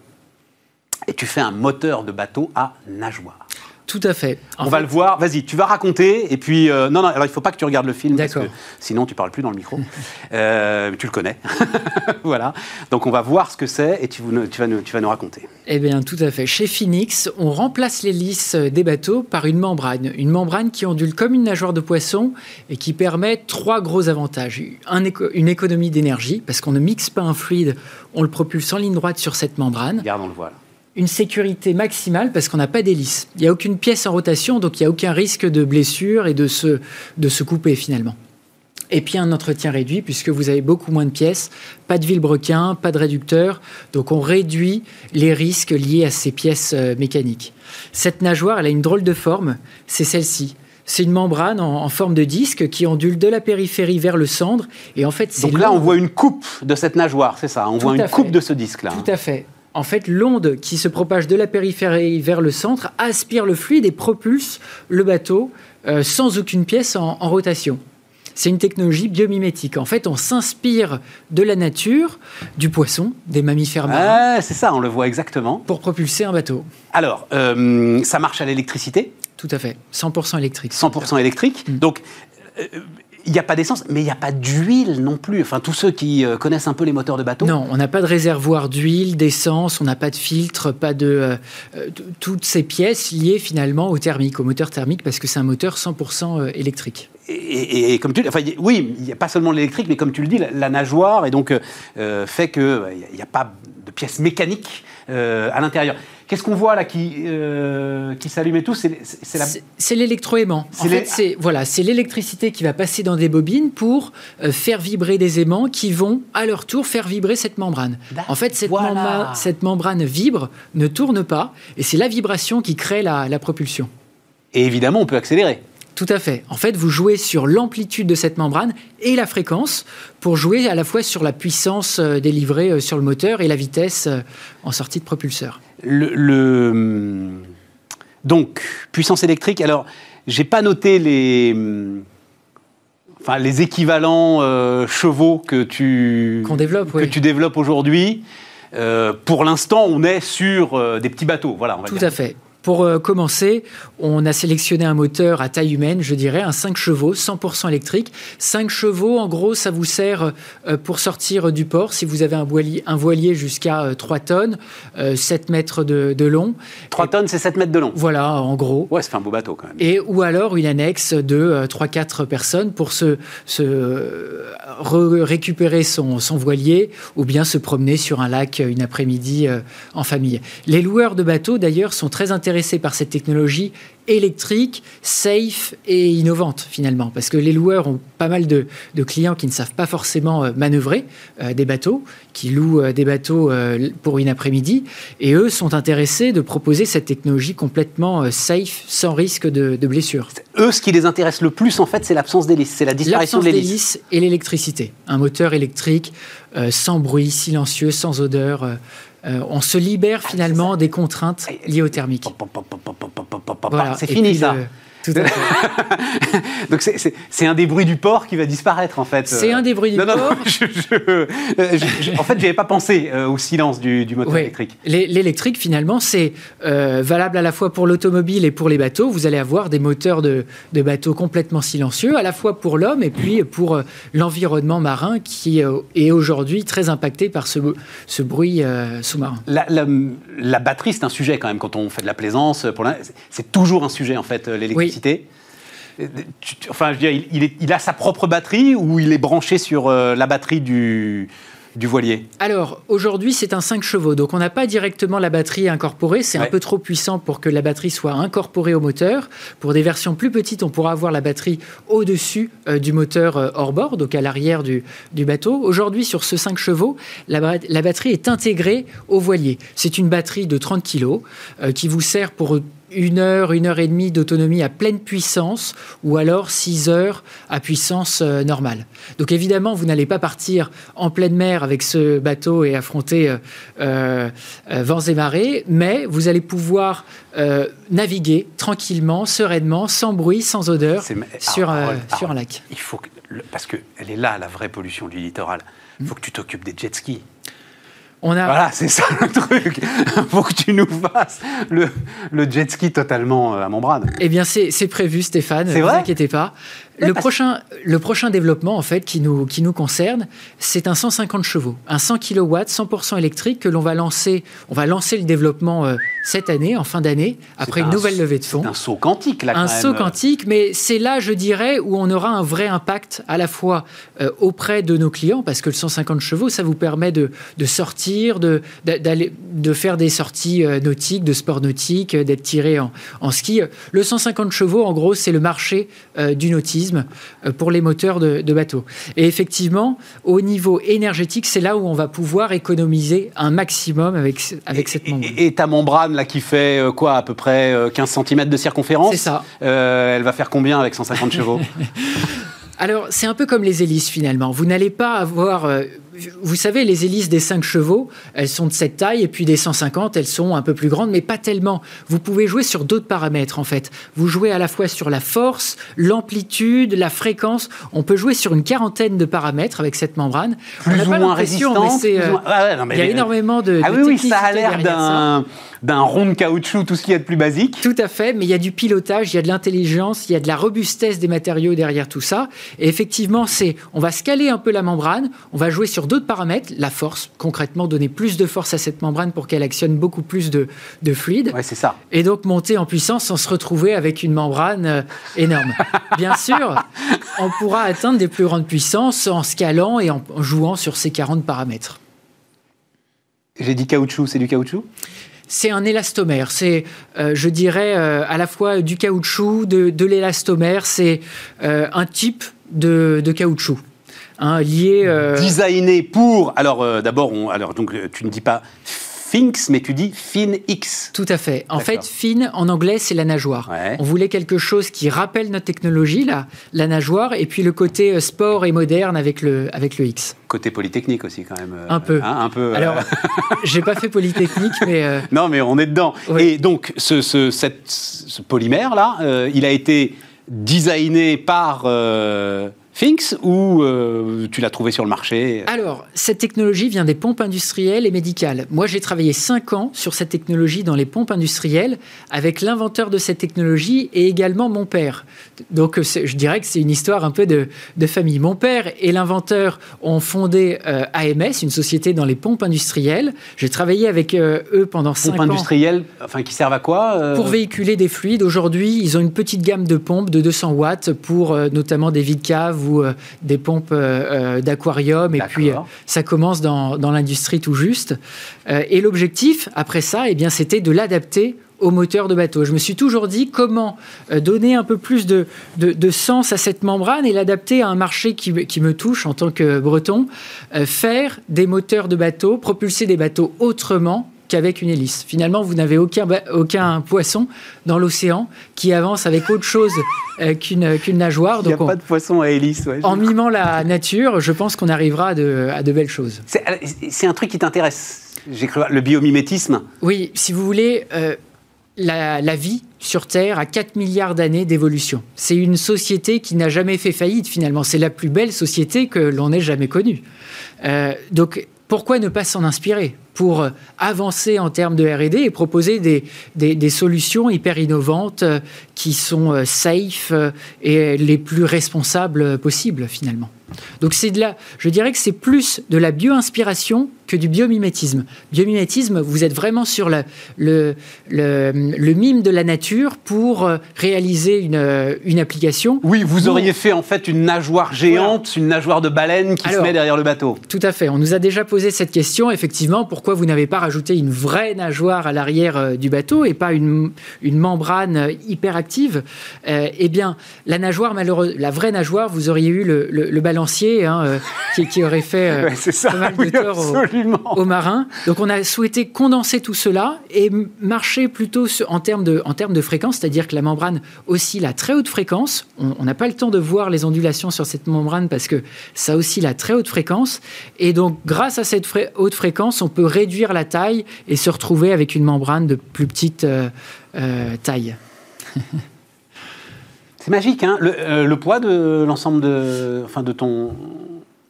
et tu fais un moteur de bateau à nageoire. Tout à fait. on va le voir. Vas-y, tu vas raconter. Et puis, euh, non, non, alors il ne faut pas que tu regardes le film. Parce que sinon, tu parles plus dans le micro. euh, tu le connais. voilà. Donc, on va voir ce que c'est et tu, tu, vas nous, tu vas nous raconter. Eh bien, tout à fait. Chez Phoenix, on remplace l'hélice des bateaux par une membrane. Une membrane qui ondule comme une nageoire de poisson et qui permet trois gros avantages. une économie d'énergie, parce qu'on ne mixe pas un fluide, on le propulse en ligne droite sur cette membrane. Regarde, on le voit là une sécurité maximale parce qu'on n'a pas d'hélice. Il n'y a aucune pièce en rotation, donc il n'y a aucun risque de blessure et de se, de se couper finalement. Et puis un entretien réduit puisque vous avez beaucoup moins de pièces, pas de vilebrequin, pas de réducteur, donc on réduit les risques liés à ces pièces euh, mécaniques. Cette nageoire, elle a une drôle de forme, c'est celle-ci. C'est une membrane en, forme de disque qui ondule de la périphérie vers le centre. Et en fait, Donc là, on voit une coupe de cette nageoire, c'est ça On voit une coupe de ce disque-là. Tout à fait en fait, l'onde qui se propage de la périphérie vers le centre aspire le fluide et propulse le bateau euh, sans aucune pièce en, rotation. C'est une technologie biomimétique. En fait, on s'inspire de la nature, du poisson, des mammifères marins. Ah, c'est ça, on le voit exactement. Pour propulser un bateau. Alors, euh, ça marche à l'électricité? Tout à fait. 100% électrique. 100% électrique. Mm. Donc, euh, il n'y a pas d'essence, mais il n'y a pas d'huile non plus. Enfin, tous ceux qui euh, connaissent un peu les moteurs de bateau. Non, on n'a pas de réservoir d'huile, d'essence, on n'a pas de filtre, pas de. Euh, euh, toutes ces pièces liées finalement au thermique, au moteur thermique, parce que c'est un moteur 100% électrique. Et, comme tu enfin, oui, il n'y a pas seulement l'électrique, mais comme tu le dis, la, nageoire et donc fait qu'il n'y a pas de pièces mécaniques à l'intérieur. Qu'est-ce qu'on voit là qui, euh, qui s'allume et tout? C'est l'électroaimant. En fait, c'est voilà, l'électricité qui va passer dans des bobines pour euh, faire vibrer des aimants qui vont à leur tour faire vibrer cette membrane. En fait, cette, cette, membrane vibre, ne tourne pas, et c'est la vibration qui crée la, propulsion. Et évidemment, on peut accélérer. Tout à fait. En fait, vous jouez sur l'amplitude de cette membrane et la fréquence pour jouer à la fois sur la puissance euh, délivrée sur le moteur et la vitesse en sortie de propulseur. Le, donc, puissance électrique. Alors, j'ai pas noté les, enfin, les équivalents chevaux que tu, développe, que tu développes aujourd'hui. pour l'instant, on est sur des petits bateaux. Voilà, Tout à fait. Pour euh, commencer, on a sélectionné un moteur à taille humaine, je dirais, un 5 chevaux, 100% électrique. 5 chevaux, en gros, ça vous sert euh, pour sortir du port si vous avez un voilier, un voilier jusqu'à 3 euh, tonnes, 7 mètres de, long. 3 tonnes, c'est 7 mètres de long. Voilà, en gros. Ouais, c'est un beau bateau quand même. Et, ou alors une annexe de 3-4 personnes pour se, récupérer son, son, voilier ou bien se promener sur un lac une après-midi en famille. Les loueurs de bateaux, d'ailleurs, sont très intéressés par cette technologie électrique, safe et innovante finalement. Parce que les loueurs ont pas mal de, clients qui ne savent pas forcément euh, manœuvrer euh, des bateaux, qui louent euh, des bateaux pour une après-midi. Et eux sont intéressés de proposer cette technologie complètement safe, sans risque de, de blessure. Eux, ce qui les intéresse le plus en fait, c'est l'absence d'hélice, c'est la disparition de l'hélice. et l'électricité. Un moteur électrique sans bruit, silencieux, sans odeur. Euh, on se libère ah, finalement des contraintes liées au thermique. C'est fini ça. Donc c'est un des bruits du port qui va disparaître en fait. C'est un des bruits du port. Euh, en fait, je n'avais pas pensé euh, au silence du, moteur électrique. L'électrique finalement, c'est euh, valable à la fois pour l'automobile et pour les bateaux. Vous allez avoir des moteurs de, bateaux complètement silencieux, à la fois pour l'homme et puis pour l'environnement marin qui est aujourd'hui très impacté par ce, ce bruit sous-marin. La, la, batterie, c'est un sujet quand même quand on fait de la plaisance. C'est toujours un sujet en fait l'électricité. Enfin, je veux dire, il, a sa propre batterie ou il est branché sur euh, la batterie du, du voilier? Alors, aujourd'hui, c'est un 5 chevaux. Donc, on n'a pas directement la batterie incorporée. C'est un peu trop puissant pour que la batterie soit incorporée au moteur. Pour des versions plus petites, on pourra avoir la batterie au-dessus euh, du moteur euh, hors-bord, donc à l'arrière du, bateau. Aujourd'hui, sur ce 5 chevaux, la, batterie est intégrée au voilier. C'est une batterie de 30 kg qui vous sert pour une heure, une heure et demie d'autonomie à pleine puissance ou alors six heures à puissance euh, normale. Donc évidemment, vous n'allez pas partir en pleine mer avec ce bateau et affronter euh, euh, vents et marées, mais vous allez pouvoir naviguer tranquillement, sereinement, sans bruit, sans odeur sur, sur un lac. Il faut parce qu'elle est là, la vraie pollution du littoral. Il faut que tu t'occupes des jet skis. Voilà, c'est ça le truc. Il faut que tu nous fasses le, le jet ski totalement euh, à membrane. Eh bien, c'est prévu, Stéphane. Ne vous inquiétez pas. Le prochain, le prochain développement, en fait, qui nous, qui nous concerne, c'est un 150 chevaux, un 100 kW, 100% électrique que l'on va lancer. On va lancer le développement euh, cette année, en fin d'année, après une nouvelle levée de fonds. un saut quantique, là, Un saut quantique, mais c'est là, je dirais, où on aura un vrai impact à la fois euh, auprès de nos clients, parce que le 150 chevaux, ça vous permet de, de sortir, de, d'aller, de faire des sorties euh, nautiques, de sport nautique, d'être tiré en, en, ski. Le 150 chevaux, en gros, c'est le marché du nautisme euh, pour les moteurs de, bateaux. Et effectivement, au niveau énergétique, c'est là où on va pouvoir économiser un maximum avec, avec cette membrane. Et, ta membrane, là, qui fait euh, quoi, à peu près 15 euh, cm de circonférence C'est ça. elle va faire combien avec 150 chevaux? Alors, c'est un peu comme les hélices finalement. Vous n'allez pas avoir vous savez, les hélices des 5 chevaux, elles sont de cette taille, et puis des 150, elles sont un peu plus grandes, mais pas tellement. Vous pouvez jouer sur d'autres paramètres, en fait. Vous jouez à la fois sur la force, l'amplitude, la fréquence. On peut jouer sur une quarantaine de paramètres avec cette membrane. Plus ou moins résistant. Euh, il y a énormément de. Ah oui, oui, ça a l'air d'un d'un rond de caoutchouc, tout ce qu'il y a de plus basique. Tout à fait, mais il y a du pilotage, il y a de l'intelligence, il y a de la robustesse des matériaux derrière tout ça. Et effectivement, c'est, on va scaler un peu la membrane, on va jouer sur d'autres paramètres, la force, concrètement, donner plus de force à cette membrane pour qu'elle actionne beaucoup plus de, de fluide. Ouais, c'est ça. Et donc monter en puissance sans se retrouver avec une membrane euh, énorme. Bien sûr, on pourra atteindre des plus grandes puissances en scalant et en jouant sur ces 40 paramètres. J'ai dit caoutchouc, c'est du caoutchouc? C'est un élastomère. C'est, euh, je dirais, euh, à la fois du caoutchouc, de, l'élastomère. C'est euh, un type de, caoutchouc. Hein, lié. Designé pour. Alors, d'abord, alors, donc, tu ne dis pas Finx, mais tu dis FinX. Tout à fait. En fait, Fin, en anglais, c'est la nageoire. On voulait quelque chose qui rappelle notre technologie, la, la nageoire, et puis le côté euh, sport et moderne avec le, avec le X. Côté polytechnique aussi, quand même. Un peu. Hein, un peu. Alors, j'ai pas fait polytechnique, mais. Non, mais on est dedans. Et donc, ce, ce, ce polymère-là, il a été designé par Finks ou euh, tu l'as trouvé sur le marché? Alors, cette technologie vient des pompes industrielles et médicales. Moi, j'ai travaillé 5 ans sur cette technologie dans les pompes industrielles avec l'inventeur de cette technologie et également mon père. Donc, je dirais que c'est une histoire un peu de, famille. Mon père et l'inventeur ont fondé euh, AMS, une société dans les pompes industrielles. J'ai travaillé avec euh, eux pendant 5 ans. Pompes industrielles, enfin, qui servent à quoi Pour véhiculer des fluides. Aujourd'hui, ils ont une petite gamme de pompes de 200 watts pour notamment des vides caves ou euh, des pompes euh, euh, d'aquarium. Et puis, ça commence dans, l'industrie tout juste. et l'objectif, après ça, eh bien, c'était de l'adapter au moteur de bateau. Je me suis toujours dit comment donner un peu plus de, sens à cette membrane et l'adapter à un marché qui, qui, me touche en tant que breton. faire des moteurs de bateau, propulser des bateaux autrement qu'avec une hélice. Finalement, vous n'avez aucun, aucun poisson dans l'océan qui avance avec autre chose euh, qu'une qu'une nageoire. Il n'y a pas de poisson à hélice. en mimant la nature, je pense qu'on arrivera à de, à de, belles choses. C'est un truc qui t'intéresse, j'ai cru, le biomimétisme Oui, si vous voulez, euh, la, la, vie sur Terre a 4 milliards d'années d'évolution. C'est une société qui n'a jamais fait faillite finalement. C'est la plus belle société que l'on ait jamais connue. Euh, donc pourquoi ne pas s'en inspirer? Pour avancer en termes de RD et proposer des, des, solutions hyper innovantes euh, qui sont euh, safe euh, et les plus responsables possibles finalement. Donc c'est de la, je dirais que c'est plus de la bio-inspiration que du biomimétisme. Biomimétisme, vous êtes vraiment sur le, le, le, mime de la nature pour réaliser une, une application. Oui, vous auriez fait en fait une nageoire géante, une nageoire de baleine qui se met derrière le bateau. Tout à fait. On nous a déjà posé cette question, effectivement, pourquoi vous n'avez pas rajouté une vraie nageoire à l'arrière euh, du bateau et pas une, une membrane hyperactive Eh bien, la nageoire, malheureusement, la vraie nageoire, vous auriez eu le, le, balancier hein, qui, aurait fait pas mal de tort aux marins. Donc on a souhaité condenser tout cela et marcher plutôt en termes de, en termes de fréquence, c'est-à-dire que la membrane oscille à très haute fréquence. On n'a pas le temps de voir les ondulations sur cette membrane parce que ça oscille à très haute fréquence. Et donc grâce à cette haute fréquence, on peut réduire la taille et se retrouver avec une membrane de plus petite euh, euh, taille. C'est magique, hein le, euh, le, poids de l'ensemble de, enfin, de ton,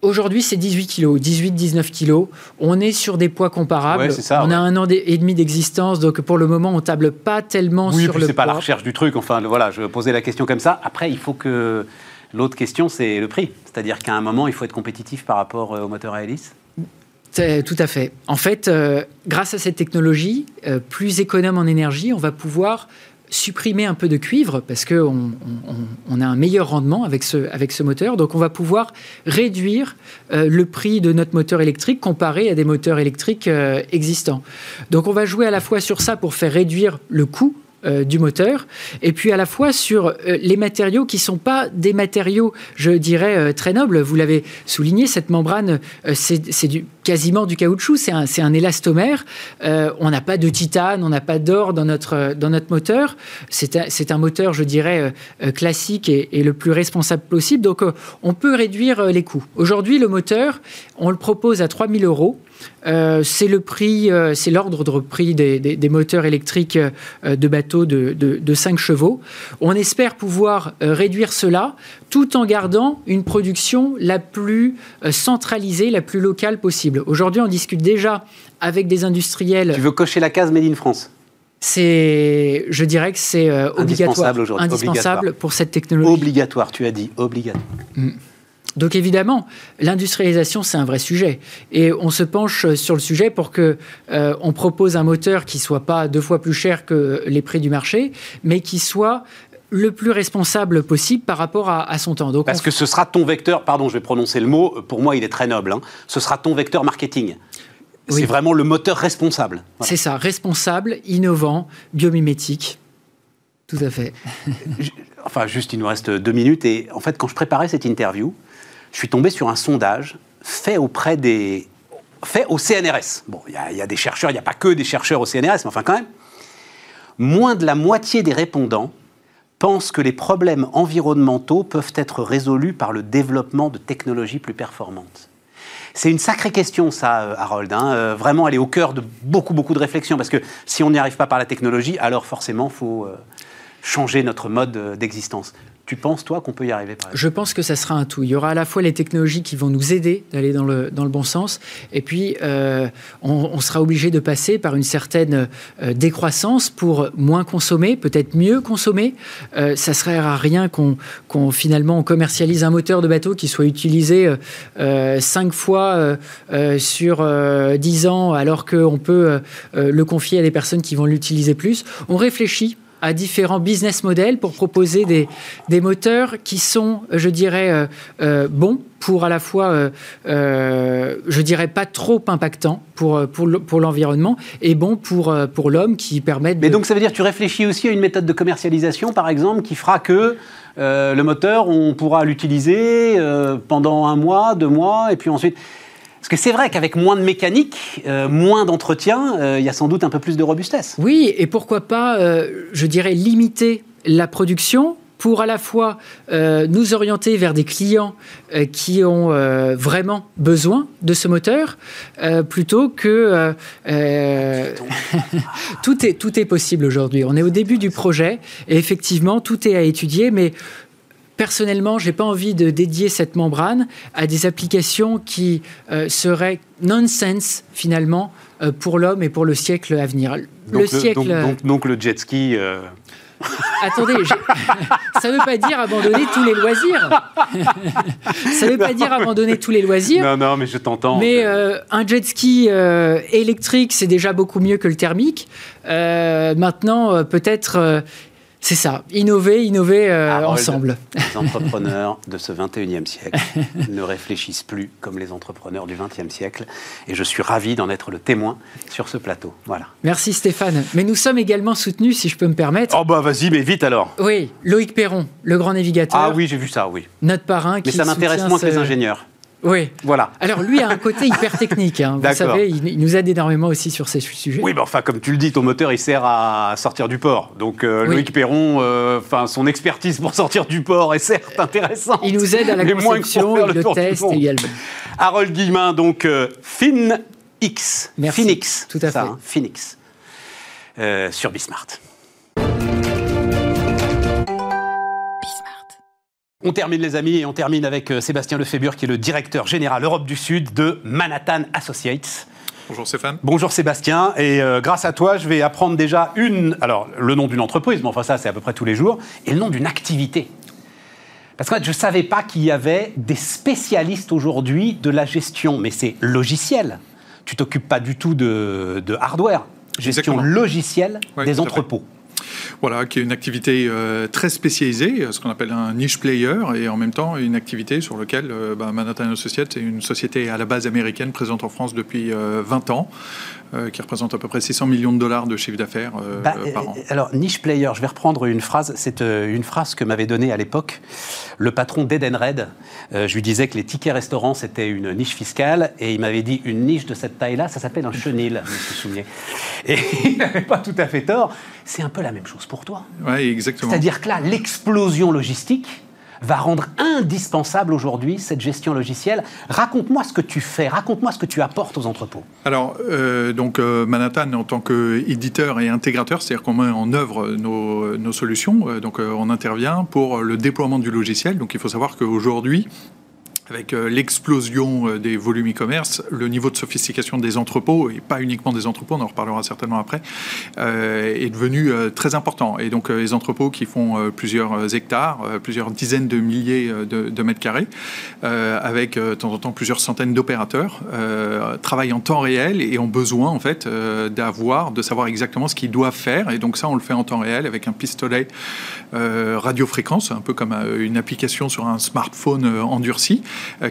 Aujourd'hui, c'est 18 kilos, 18-19 kilos. On est sur des poids comparables. on a un an et demi d'existence, donc pour le moment, on table pas tellement sur le poids. c'est pas la recherche du truc. Enfin, voilà, je posais la question comme ça. Après, il faut que l'autre question, c'est le prix. C'est-à-dire qu'à un moment, il faut être compétitif par rapport au moteur à hélice. Tout à fait. En fait, euh, grâce à cette technologie, euh, plus économe en énergie, on va pouvoir supprimer un peu de cuivre parce qu'on on, a un meilleur rendement avec ce, avec moteur. Donc on va pouvoir réduire euh, le prix de notre moteur électrique comparé à des moteurs électriques existants. Donc on va jouer à la fois sur ça pour faire réduire le coût du moteur, et puis à la fois sur les matériaux qui sont pas des matériaux, je dirais, très nobles. Vous l'avez souligné, cette membrane, c'est du, quasiment du caoutchouc, c'est un, un, élastomère. on n'a pas de titane, on n'a pas d'or dans notre, dans notre moteur. C'est un, un, moteur, je dirais, classique et, le plus responsable possible. Donc on peut réduire les coûts. Aujourd'hui, le moteur, on le propose à 3000 euros. Euh, c'est le prix, euh, c'est l'ordre de prix des, moteurs électriques euh, de bateaux de, 5 chevaux. On espère pouvoir réduire cela tout en gardant une production la plus centralisée, la plus locale possible. Aujourd'hui, on discute déjà avec des industriels. Tu veux cocher la case Made in France? C'est, je dirais que c'est obligatoire, indispensable, pour cette technologie. Obligatoire, tu as dit obligatoire. Mm. Donc évidemment, l'industrialisation, c'est un vrai sujet. Et on se penche sur le sujet pour que euh, on propose un moteur qui soit pas deux fois plus cher que les prix du marché, mais qui soit le plus responsable possible par rapport à, son temps. Donc Parce que ce sera ton vecteur, pardon, je vais prononcer le mot, pour moi il est très noble, hein. ce sera ton vecteur marketing. C'est vraiment le moteur responsable. C'est ça, responsable, innovant, biomimétique. Tout à fait. enfin, juste, il nous reste deux minutes. Et en fait, quand je préparais cette interview, je suis tombé sur un sondage fait auprès des, fait au CNRS. Bon, il y, a des chercheurs, il n'y a pas que des chercheurs au CNRS, mais enfin quand même. Moins de la moitié des répondants pensent que les problèmes environnementaux peuvent être résolus par le développement de technologies plus performantes. C'est une sacrée question, ça, euh, Harold. Hein. Euh, vraiment, elle est au cœur de beaucoup, beaucoup de réflexions. Parce que si on n'y arrive pas par la technologie, alors forcément, il faut euh, changer notre mode d'existence. Tu penses, toi, qu'on peut y arriver Je pense que ça sera un tout. Il y aura à la fois les technologies qui vont nous aider d'aller dans le, dans le bon sens, et puis euh, on, sera obligé de passer par une certaine euh, décroissance pour moins consommer, peut-être mieux consommer. Euh, ça serait à rien qu'on finalement commercialise un moteur de bateau qui soit utilisé cinq fois sur dix ans, alors qu'on peut le confier à des personnes qui vont l'utiliser plus. On réfléchit à différents business models pour proposer des, des moteurs qui sont, je dirais, euh, euh, bons pour à la fois, euh, je dirais, pas trop impactants pour, pour l'environnement et bons pour, pour l'homme qui permettent... Mais donc ça veut dire que tu réfléchis aussi à une méthode de commercialisation, par exemple, qui fera que le moteur, on pourra l'utiliser pendant un mois, deux mois, et puis ensuite... Parce que c'est vrai qu'avec moins de mécanique, euh, moins d'entretien, euh, il y a sans doute un peu plus de robustesse. Oui, et pourquoi pas, euh, je dirais, limiter la production pour à la fois nous orienter vers des clients qui ont vraiment besoin de ce moteur, plutôt que tout est tout est possible aujourd'hui. On est au début du projet et effectivement tout est à étudier, mais personnellement, je n'ai pas envie de dédier cette membrane à des applications qui euh, seraient nonsense finalement euh, pour l'homme et pour le siècle à venir. Donc le, siècle. Donc, le jet ski. Euh, Attendez, ça ne veut pas dire abandonner tous les loisirs. ça ne veut pas dire abandonner tous les loisirs. Non, non, mais je t'entends. Mais un jet ski électrique, c'est déjà beaucoup mieux que le thermique. maintenant, peut-être c'est ça, innover, innover euh, ensemble. Les entrepreneurs de ce 21e siècle ne réfléchissent plus comme les entrepreneurs du 20e siècle. Et je suis ravi d'en être le témoin sur ce plateau. Voilà. Merci Stéphane. Mais nous sommes également soutenus, si je peux me permettre. Oh bah vas-y, mais vite alors. Oui, Loïc Perron, le grand navigateur. Ah oui, j'ai vu ça, oui. Notre parrain qui Mais ça m'intéresse moins que les ingénieurs. Oui. Voilà. Alors lui a un côté hyper technique. Hein. Vous savez, il, nous aide énormément aussi sur ces sujets. Oui, mais enfin, comme tu le dis, ton moteur, il sert à sortir du port. Donc euh, Loïc Perron, euh, enfin, son expertise pour sortir du port est certes intéressante. Il nous aide à la conception, il le, test également. Harold Guillemin, donc euh, FinX. Merci. Phoenix. Tout à fait. Hein, Phoenix. sur Bismart. On termine les amis et on termine avec euh, Sébastien Lefebvre qui est le directeur général Europe du Sud de Manhattan Associates. Bonjour Stéphane. Bonjour Sébastien. Et euh, grâce à toi, je vais apprendre déjà une, alors le nom d'une entreprise, mais enfin ça c'est à peu près tous les jours, et le nom d'une activité. Parce que je ne savais pas qu'il y avait des spécialistes aujourd'hui de la gestion, mais c'est logiciel. Tu t'occupes pas du tout de, hardware, gestion logicielle des entrepôts. Voilà, qui est une activité euh, très spécialisée, ce qu'on appelle un niche player, et en même temps une activité sur laquelle euh, bah, Manhattan Associates est une société à la base américaine présente en France depuis 20 euh, ans, qui représente à peu près 600 millions de dollars de chiffre d'affaires bah, par an. Alors, niche player, je vais reprendre une phrase, c'est une phrase que m'avait donnée à l'époque le patron d'Edenred. je lui disais que les tickets restaurants, c'était une niche fiscale, et il m'avait dit une niche de cette taille-là, ça s'appelle un chenil, je me souviens. Et il n'avait pas tout à fait tort. C'est un peu la même chose pour toi. Oui, exactement. C'est-à-dire que là, l'explosion logistique va rendre indispensable aujourd'hui cette gestion logicielle. Raconte-moi ce que tu fais, raconte-moi ce que tu apportes aux entrepôts. Alors, euh, donc euh, Manhattan, en tant qu'éditeur et intégrateur, c'est-à-dire qu'on met en œuvre nos, solutions, euh, donc on intervient pour le déploiement du logiciel. Donc il faut savoir qu'aujourd'hui, avec euh, l'explosion euh, des volumes e-commerce, le niveau de sophistication des entrepôts, et pas uniquement des entrepôts, on en reparlera certainement après, euh, est devenu très important. Et donc les entrepôts qui font plusieurs hectares, plusieurs dizaines de milliers de, mètres carrés, avec de temps en temps plusieurs centaines d'opérateurs, travaillent en temps réel et ont besoin en fait d'avoir, de savoir exactement ce qu'ils doivent faire. Et donc ça, on le fait en temps réel avec un pistolet radiofréquence, un peu comme une application sur un smartphone endurci.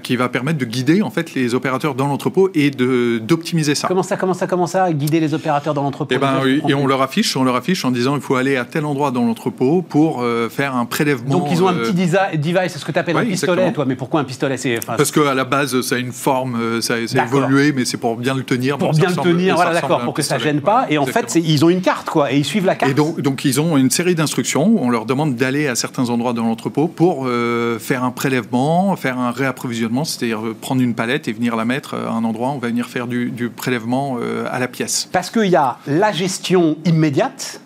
Qui va permettre de guider en fait les opérateurs dans l'entrepôt et d'optimiser ça. Comment ça, comment ça, comment ça, guider les opérateurs dans l'entrepôt? Eh ben, et on leur affiche, on leur affiche en disant il faut aller à tel endroit dans l'entrepôt pour faire un prélèvement. Donc ils ont un petit device, c'est ce que tu appelles un pistolet, toi. Mais pourquoi un pistolet Parce qu'à la base, ça a une forme, ça, a évolué, mais c'est pour bien le tenir. Pour bien le tenir, voilà, d'accord, pour que ça gêne pas. Et en fait, ils ont une carte, quoi, et ils suivent la carte. Et donc, donc ils ont une série d'instructions. On leur demande d'aller à certains endroits dans l'entrepôt pour euh, faire un prélèvement, faire un réapprovisionnement, c'est-à-dire euh, prendre une palette et venir la mettre à un endroit. On va venir faire du, prélèvement euh, à la pièce. Parce qu'il y a la gestion immédiate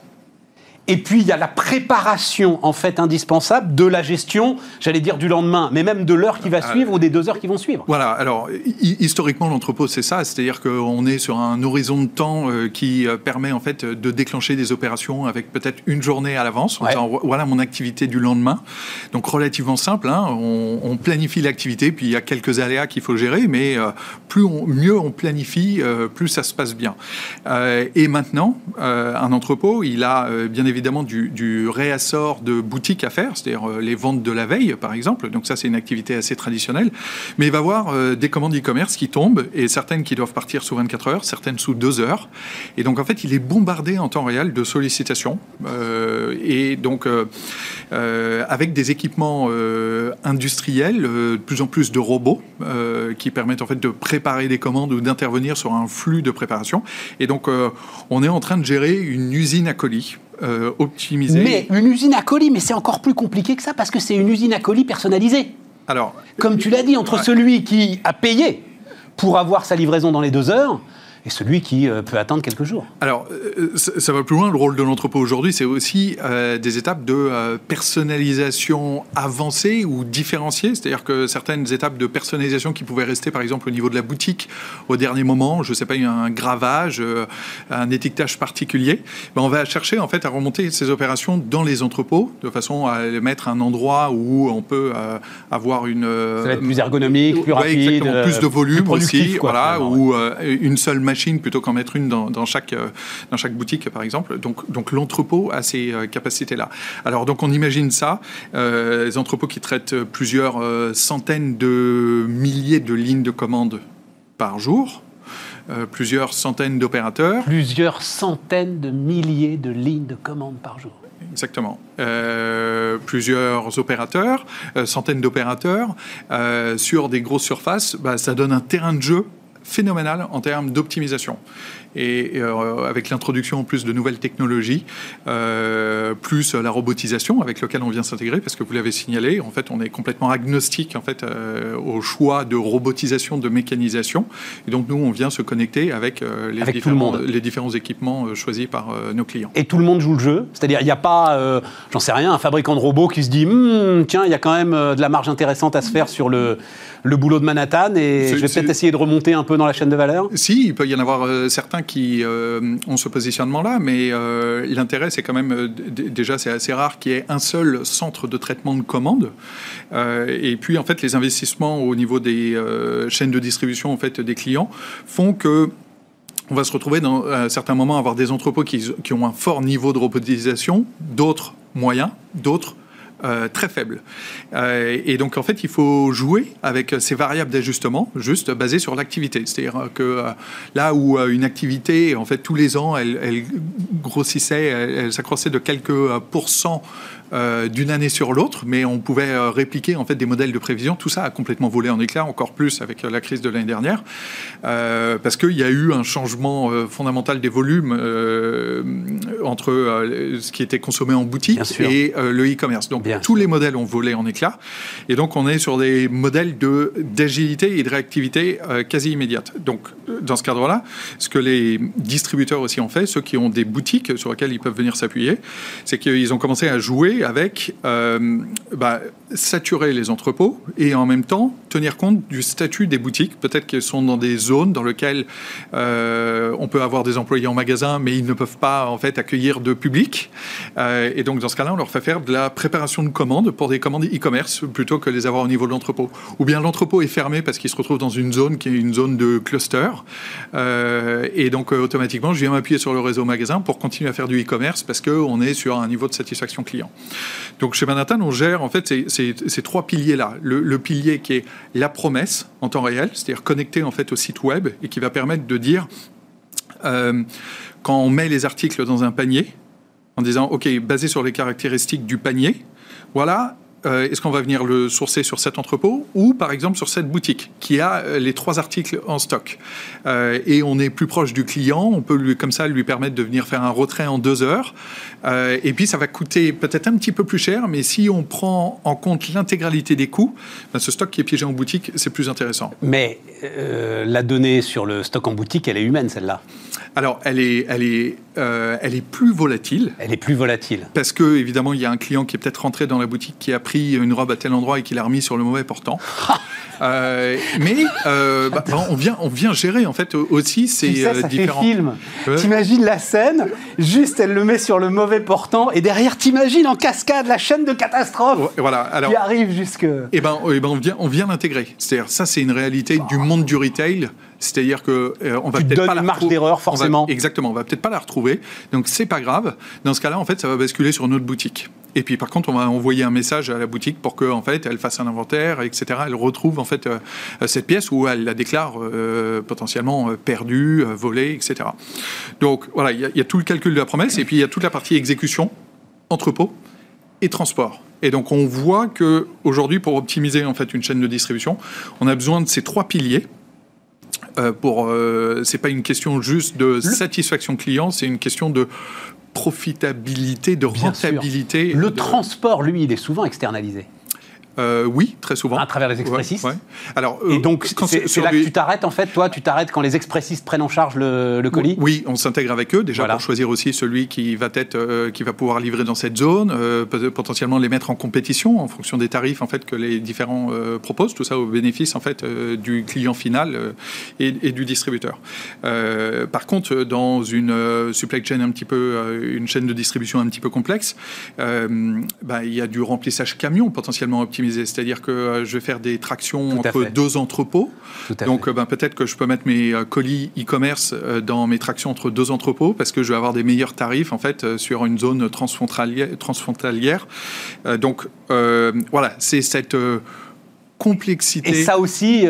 et puis il y a la préparation en fait indispensable de la gestion, j'allais dire du lendemain, mais même de l'heure qui va ah, suivre ou des deux heures qui vont suivre. Voilà. Alors historiquement l'entrepôt c'est ça, c'est-à-dire qu'on est sur un horizon de temps euh, qui euh, permet en fait de déclencher des opérations avec peut-être une journée à l'avance. Voilà mon activité du lendemain. Donc relativement simple. Hein. on, planifie l'activité, puis il y a quelques aléas qu'il faut gérer, mais euh, plus on, mieux on planifie, plus ça se passe bien. et maintenant, un entrepôt, il a bien évidemment évidemment du, réassort de boutiques à faire, c'est-à-dire euh, les ventes de la veille, par exemple. Donc ça, c'est une activité assez traditionnelle. Mais il va y avoir euh, des commandes e-commerce qui tombent, et certaines qui doivent partir sous 24 heures, certaines sous 2 heures. Et donc, en fait, il est bombardé en temps réel de sollicitations. Euh, et donc, avec des équipements industriels, de plus en plus de robots qui permettent en fait de préparer des commandes ou d'intervenir sur un flux de préparation. Et donc, on est en train de gérer une usine à colis euh. Mais une usine à colis, mais c'est encore plus compliqué que ça parce que c'est une usine à colis personnalisée. Alors, comme tu l'as dit, entre celui qui a payé pour avoir sa livraison dans les deux heures et celui qui euh, peut attendre quelques jours. Alors, euh, ça va plus loin. Le rôle de l'entrepôt aujourd'hui, c'est aussi euh, des étapes de personnalisation avancée ou différenciée. C'est-à-dire que certaines étapes de personnalisation qui pouvaient rester, par exemple, au niveau de la boutique au dernier moment, je ne sais pas, un gravage, un étiquetage particulier, ben, on va chercher en fait à remonter ces opérations dans les entrepôts de façon à les mettre à un endroit où on peut avoir une. Ça va être plus ergonomique, plus rapide, plus de volume aussi, voilà, ou une seule machine plutôt qu'en mettre une dans, chaque, euh, dans chaque boutique, par exemple. Donc, donc l'entrepôt a ces euh, capacités-là. Alors, donc, on imagine ça, euh, les entrepôts qui traitent plusieurs centaines de milliers de lignes de commande par jour. plusieurs centaines d'opérateurs. Plusieurs centaines de milliers de lignes de commande par jour. Exactement. plusieurs opérateurs, centaines d'opérateurs, sur des grosses surfaces, bah, ça donne un terrain de jeu phénoménal en termes d'optimisation. Et euh, avec l'introduction en plus de nouvelles technologies, euh, plus la robotisation avec laquelle on vient s'intégrer, parce que vous l'avez signalé, en fait, on est complètement agnostique en fait euh, au choix de robotisation, de mécanisation, et donc nous, on vient se connecter avec, les, différents, les différents équipements choisis par nos clients. Et tout le monde joue le jeu, c'est-à-dire il n'y a pas, j'en sais rien, un fabricant de robots qui se dit, hum, tiens, il y a quand même de la marge intéressante à se faire sur le, le boulot de Manhattan, et je vais peut-être essayer de remonter un peu dans la chaîne de valeur. Si, il peut y en avoir certains qui euh, ont ce positionnement-là, mais euh, l'intérêt, c'est quand même, euh, déjà, c'est assez rare qu'il y ait un seul centre de traitement de commandes. et puis, en fait, les investissements au niveau des chaînes de distribution en fait, des clients font que on va se retrouver dans, à certains moments à avoir des entrepôts qui, qui ont un fort niveau de robotisation, d'autres moyens, d'autres euh, très faible. Euh, et donc, en fait, il faut jouer avec ces variables d'ajustement, juste basées sur l'activité. C'est-à-dire que euh, là où une activité, en fait, tous les ans, elle, elle grossissait, elle, s'accroissait de quelques pourcents d'une année sur l'autre, mais on pouvait répliquer en fait des modèles de prévision. Tout ça a complètement volé en éclats, encore plus avec la crise de l'année dernière, parce qu'il y a eu un changement fondamental des volumes entre ce qui était consommé en boutique et le e-commerce. Donc tous les modèles ont volé en éclats. Et donc, on est sur des modèles de, d'agilité et de réactivité euh, quasi immédiate. Donc, dans ce cadre-là, ce que les distributeurs aussi ont fait, ceux qui ont des boutiques sur lesquelles ils peuvent venir s'appuyer, c'est qu'ils ont commencé à jouer avec euh, bah, saturer les entrepôts et en même temps tenir compte du statut des boutiques. Peut-être qu'elles sont dans des zones dans lesquelles euh, on peut avoir des employés en magasin, mais ils ne peuvent pas en fait accueillir de public. et donc, dans ce cas-là, on leur fait faire de la préparation de commandes pour des commandes e-commerce plutôt que les avoir au niveau de l'entrepôt. Ou bien l'entrepôt est fermé parce qu'il se retrouve dans une zone qui est une zone de cluster. Euh, et donc euh, automatiquement, je viens m'appuyer sur le réseau magasin pour continuer à faire du e-commerce parce qu'on est sur un niveau de satisfaction client. Donc chez Manhattan, on gère en fait ces, trois piliers-là. Le, pilier qui est la promesse en temps réel, c'est-à-dire connecté en fait au site web et qui va permettre de dire euh, quand on met les articles dans un panier, en disant OK, basé sur les caractéristiques du panier, voilà euh, est-ce qu'on va venir le sourcer sur cet entrepôt ou par exemple sur cette boutique qui a euh, les trois articles en stock? Euh, Et on est plus proche du client, on peut lui, comme ça lui permettre de venir faire un retrait en deux heures. et puis ça va coûter peut-être un petit peu plus cher, mais si on prend en compte l'intégralité des coûts, ben, ce stock qui est piégé en boutique, c'est plus intéressant. Mais la donnée sur le stock en boutique, elle est humaine celle-là alors, elle est, elle, est, elle est plus volatile. Elle est plus volatile. Parce que, évidemment, il y a un client qui est peut-être rentré dans la boutique, qui a pris une robe à tel endroit et qu'il a remis sur le mauvais portant. Euh, mais euh, bah, on, vient, on vient gérer en fait aussi ces tu sais, euh, ça différents. Fait film. T'imagines la scène, juste elle le met sur le mauvais portant et derrière t'imagines en cascade la chaîne de catastrophe voilà. Alors, qui arrive jusque. Eh ben, et eh ben on vient, on vient l'intégrer. C'est-à-dire ça, c'est une réalité du monde du retail. C'est-à-dire que on va peut-être pas la marge d'erreur forcément. exactement, on va peut-être pas la retrouver. Donc c'est pas grave. Dans ce cas-là, en fait, ça va basculer sur notre boutique. Et puis par contre, on va envoyer un message à la boutique pour qu'en en fait, elle fasse un inventaire, etc. Elle retrouve en fait euh, cette pièce où elle la déclare euh, potentiellement euh, perdue, volée, etc. Donc voilà, il y, a tout le calcul de la promesse et puis il y a toute la partie exécution, entrepôt et transport. Et donc on voit que aujourd'hui, pour optimiser en fait une chaîne de distribution, on a besoin de ces trois piliers. Euh, pour, c'est pas une question juste de satisfaction client, c'est une question de profitabilité, de rentabilité. Le transport, lui, il est souvent externalisé. Euh, oui, très souvent. À travers les expressistes. Alors, et euh, donc, c'est là que tu t'arrêtes, en fait, toi, tu t'arrêtes quand les expressistes prennent en charge le, colis? Oui, on s'intègre avec eux, déjà pour choisir aussi celui qui va, être, euh, qui va pouvoir livrer dans cette zone, potentiellement les mettre en compétition en fonction des tarifs en fait, que les différents proposent, tout ça au bénéfice en fait, du client final et, du distributeur. par contre, dans une supply chain un petit peu, une chaîne de distribution un petit peu complexe, bah, il y a du remplissage camion potentiellement optimisé c'est-à-dire que euh, je vais faire des tractions entre deux entrepôts. Donc, ben, peut-être que je peux mettre mes euh, colis e-commerce dans mes tractions entre deux entrepôts parce que je vais avoir des meilleurs tarifs en fait sur une zone transfrontalière. transfrontalière. donc, voilà, c'est cette complexité. Et ça aussi,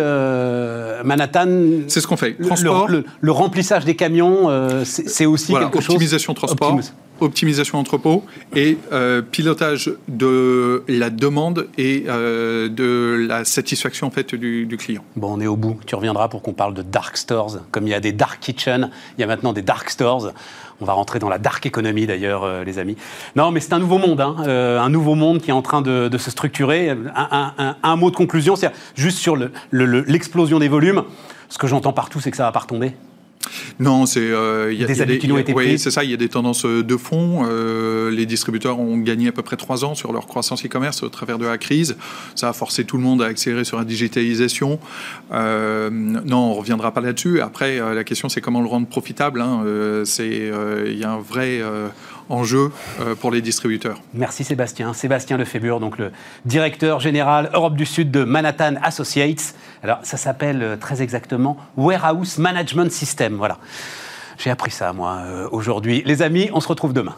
Manhattan. C'est ce qu'on fait. Transport. Le, remplissage des camions, c'est aussi quelque chose. Optimisation transport optimisation entrepôt et euh, pilotage de la demande et euh, de la satisfaction en fait du, client. Bon, on est au bout. Tu reviendras pour qu'on parle de dark stores. Comme il y a des dark kitchens, il y a maintenant des dark stores. On va rentrer dans la dark economy d'ailleurs, euh, les amis. Non, mais c'est un nouveau monde, hein. un nouveau monde qui est en train de, se structurer. Un, mot de conclusion, c'est juste sur l'explosion des volumes. Ce que j'entends partout, c'est que ça va pas retomber. Non, c'est euh, il y a des habitudes ont été Oui, c'est ça. Il y a des tendances euh, de fond. Euh, les distributeurs ont gagné à peu près trois ans sur leur croissance e-commerce au travers de la crise. Ça a forcé tout le monde à accélérer sur la digitalisation. non, on reviendra pas là-dessus. Après, la question c'est comment le rendre profitable. Hein. c'est il y a un vrai enjeu pour les distributeurs. Merci Sébastien. Sébastien Lefebvre, donc le directeur général Europe du Sud de Manhattan Associates. Alors ça s'appelle très exactement Warehouse Management System. Voilà. J'ai appris ça, moi, euh, aujourd'hui. Les amis, on se retrouve demain.